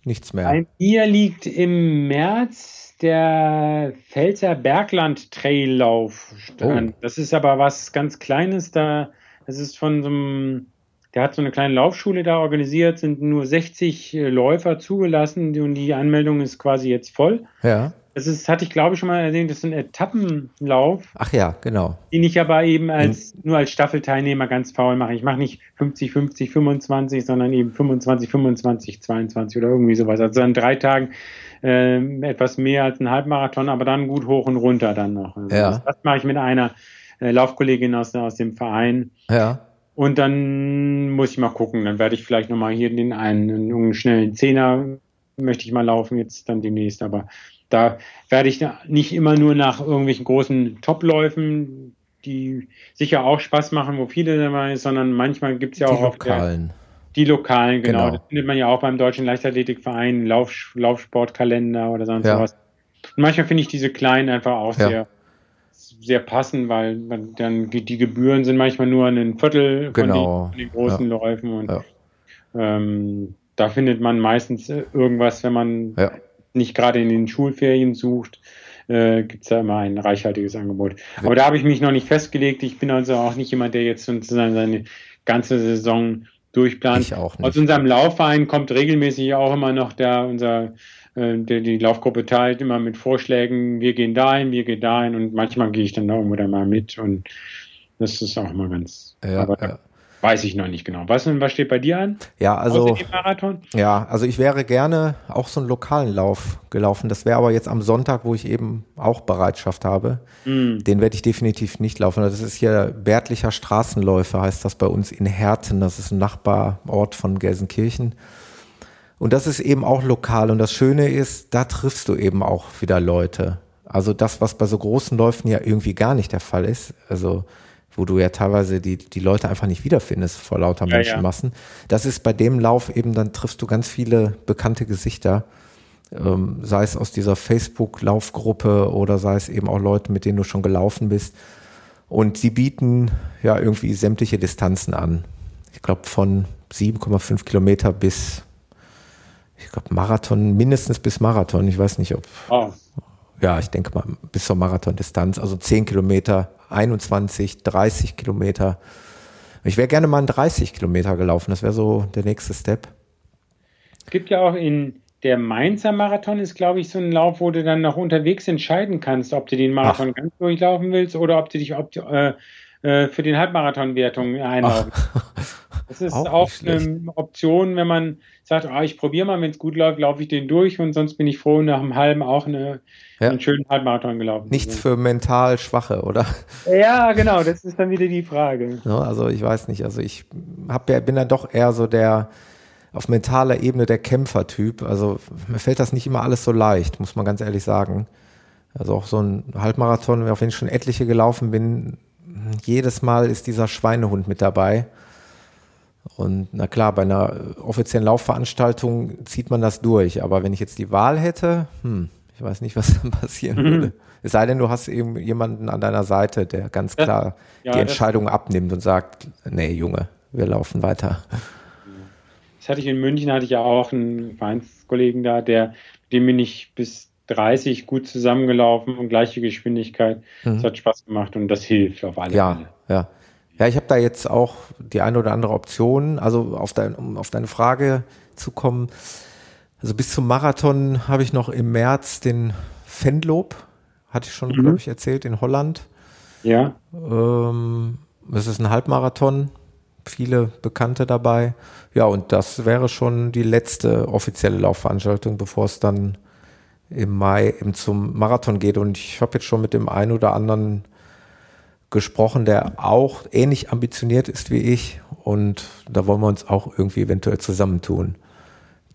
nichts mehr? Bei mir liegt im März der Pfälzer Bergland Traillauf an. Das ist aber was ganz Kleines da. Das ist von so einem, der hat so eine kleine Laufschule da organisiert, sind nur 60 Läufer zugelassen und die Anmeldung ist quasi jetzt voll. Ja. Das ist, hatte ich glaube ich schon mal erwähnt, das ist ein Etappenlauf, Ach ja, genau. den ich aber eben als, nur als Staffelteilnehmer ganz faul mache. Ich mache nicht 50, 50, 25, sondern eben 25, 25, 22 oder irgendwie sowas. Also an drei Tagen ähm, etwas mehr als ein Halbmarathon, aber dann gut hoch und runter dann noch. Also Ja. das, das mache ich mit einer äh, Laufkollegin aus, aus dem Verein. Ja. Und dann muss ich mal gucken. Dann werde ich vielleicht nochmal hier den einen, einen schnellen Zehner möchte ich mal laufen jetzt dann demnächst. Aber da werde ich nicht immer nur nach irgendwelchen großen Topläufen, die sicher auch Spaß machen, wo viele dabei sind, sondern manchmal gibt es ja Die auch auf der, Lokalen. die lokalen, genau. Genau. Das findet man ja auch beim Deutschen Leichtathletikverein, Lauf, Laufsportkalender oder sonst Ja. was. Und manchmal finde ich diese kleinen einfach auch Ja. sehr, sehr passend, weil man dann die Gebühren sind manchmal nur ein Viertel von, Genau. den, von den großen Läufen und Ja. ähm, da findet man meistens äh, irgendwas, wenn man Ja. Nicht gerade in den Schulferien sucht, äh, gibt es da immer ein reichhaltiges Angebot. Aber da habe ich mich noch nicht festgelegt. Ich bin also auch nicht jemand, der jetzt sozusagen seine ganze Saison durchplant. Ich auch Aus nicht. unserem Laufverein kommt regelmäßig auch immer noch der, unser, äh, der die Laufgruppe teilt, immer mit Vorschlägen, wir gehen dahin, wir gehen dahin und manchmal gehe ich dann da irgendwo da mal mit und das ist auch mal ganz, Ja, aber ja. Weiß ich noch nicht genau. Was, was steht bei dir an? Ja, also. Marathon? Ja, also ich wäre gerne auch so einen lokalen Lauf gelaufen. Das wäre aber jetzt am Sonntag, wo ich eben auch Bereitschaft habe. Hm. Den werde ich definitiv nicht laufen. Das ist hier Bärtlicher Straßenläufe, heißt das bei uns in Herten. Das ist ein Nachbarort von Gelsenkirchen. Und das ist eben auch lokal. Und das Schöne ist, da triffst du eben auch wieder Leute. Also das, was bei so großen Läufen ja irgendwie gar nicht der Fall ist. Also wo du ja teilweise die, die Leute einfach nicht wiederfindest vor lauter Ja, ja. Menschenmassen. Das ist bei dem Lauf eben, dann triffst du ganz viele bekannte Gesichter. Ähm, sei es aus dieser Facebook-Laufgruppe oder sei es eben auch Leute, mit denen du schon gelaufen bist. Und die bieten ja irgendwie sämtliche Distanzen an. Ich glaube von 7,5 Kilometer bis, ich glaube Marathon, mindestens bis Marathon. Ich weiß nicht, ob, Oh, ja, ich denke mal bis zur Marathondistanz, also 10 Kilometer, 21, 30 Kilometer. Ich wäre gerne mal einen 30 Kilometer gelaufen, das wäre so der nächste Step. Es gibt ja auch in der Mainzer Marathon ist, glaube ich, so ein Lauf, wo du dann noch unterwegs entscheiden kannst, ob du den Marathon Ach. ganz durchlaufen willst oder ob du dich ob, äh, äh, für den Halbmarathon-Wertung einlaufen. <laughs> Das ist auch, auch eine Option, wenn man sagt, oh, ich probiere mal, wenn es gut läuft, laufe ich den durch und sonst bin ich froh, nach einem halben auch eine, ja. einen schönen Halbmarathon gelaufen. Nichts für mental Schwache, oder? Ja, genau, das ist dann wieder die Frage. Also ich weiß nicht, also ich hab bin ja doch eher so der auf mentaler Ebene der Kämpfertyp. Also mir fällt das nicht immer alles so leicht, muss man ganz ehrlich sagen. Also auch so ein Halbmarathon, auf den ich schon etliche gelaufen bin, jedes Mal ist dieser Schweinehund mit dabei. Und na klar, bei einer offiziellen Laufveranstaltung zieht man das durch. Aber wenn ich jetzt die Wahl hätte, hm, ich weiß nicht, <laughs> was dann passieren mhm. würde. Es sei denn, du hast eben jemanden an deiner Seite, der ganz klar ja, die Entscheidung abnimmt und sagt, nee, Junge, wir laufen weiter. Das hatte ich in München, hatte ich ja auch einen Vereinskollegen da, der, dem bin ich bis 30 gut zusammengelaufen und gleiche Geschwindigkeit. Mhm. Das hat Spaß gemacht und das hilft auf alle ja, Fälle. Ja, ja. Ich habe da jetzt auch die eine oder andere Option. Also auf dein, um auf deine Frage zu kommen. Also bis zum Marathon habe ich noch im März den Fendlob, hatte ich schon, mhm. glaube ich, erzählt, in Holland. Ja. Ähm, das ist ein Halbmarathon, viele Bekannte dabei. Ja, und das wäre schon die letzte offizielle Laufveranstaltung, bevor es dann im Mai eben zum Marathon geht. Und ich habe jetzt schon mit dem einen oder anderen gesprochen, der auch ähnlich ambitioniert ist wie ich. Und da wollen wir uns auch irgendwie eventuell zusammentun,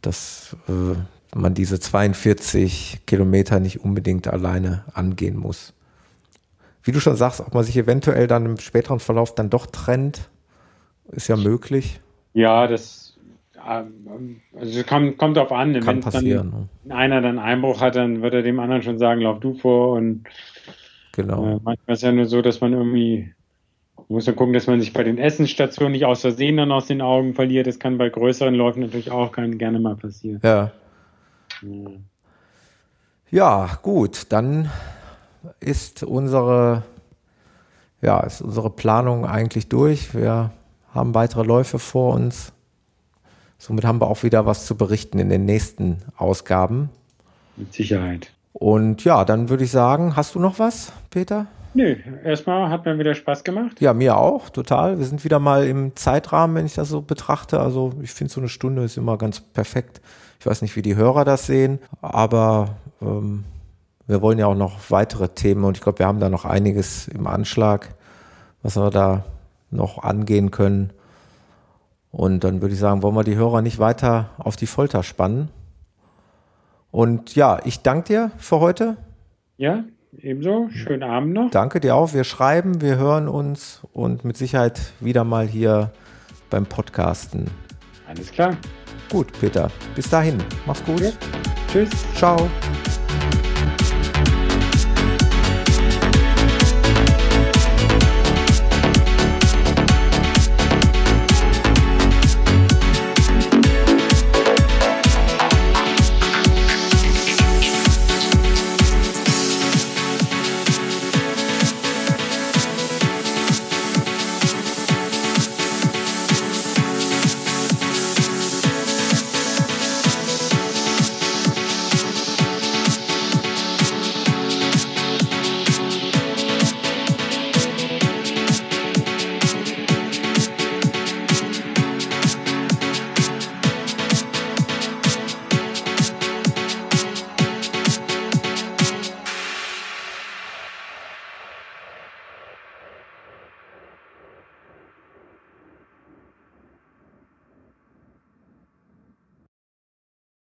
dass äh, man diese 42 Kilometer nicht unbedingt alleine angehen muss. Wie du schon sagst, ob man sich eventuell dann im späteren Verlauf dann doch trennt, ist ja möglich. Ja, das ähm, also kommt, kommt darauf an. Kann wenn passieren. Dann ne? einer dann Einbruch hat, dann wird er dem anderen schon sagen, lauf du vor. Und genau. Äh, manchmal ist es ja nur so, dass man irgendwie muss dann gucken, dass man sich bei den Essensstationen nicht aus Versehen dann aus den Augen verliert. Das kann bei größeren Läufen natürlich auch gerne mal passieren. Ja. ja. Ja, gut, dann ist unsere, ja, ist unsere Planung eigentlich durch. Wir haben weitere Läufe vor uns. Somit haben wir auch wieder was zu berichten in den nächsten Ausgaben. Mit Sicherheit. Und ja, dann würde ich sagen, hast du noch was, Peter? Nö, erstmal hat mir wieder Spaß gemacht. Ja, mir auch, total. Wir sind wieder mal im Zeitrahmen, wenn ich das so betrachte. Also ich finde, so eine Stunde ist immer ganz perfekt. Ich weiß nicht, wie die Hörer das sehen, aber ähm, wir wollen ja auch noch weitere Themen und ich glaube, wir haben da noch einiges im Anschlag, was wir da noch angehen können. Und dann würde ich sagen, wollen wir die Hörer nicht weiter auf die Folter spannen. Und ja, ich danke dir für heute. Ja, ebenso. Schönen Abend noch. Danke dir auch. Wir schreiben, wir hören uns und mit Sicherheit wieder mal hier beim Podcasten. Alles klar. Gut, Peter. Bis dahin. Mach's gut. Ja. Tschüss. Ciao.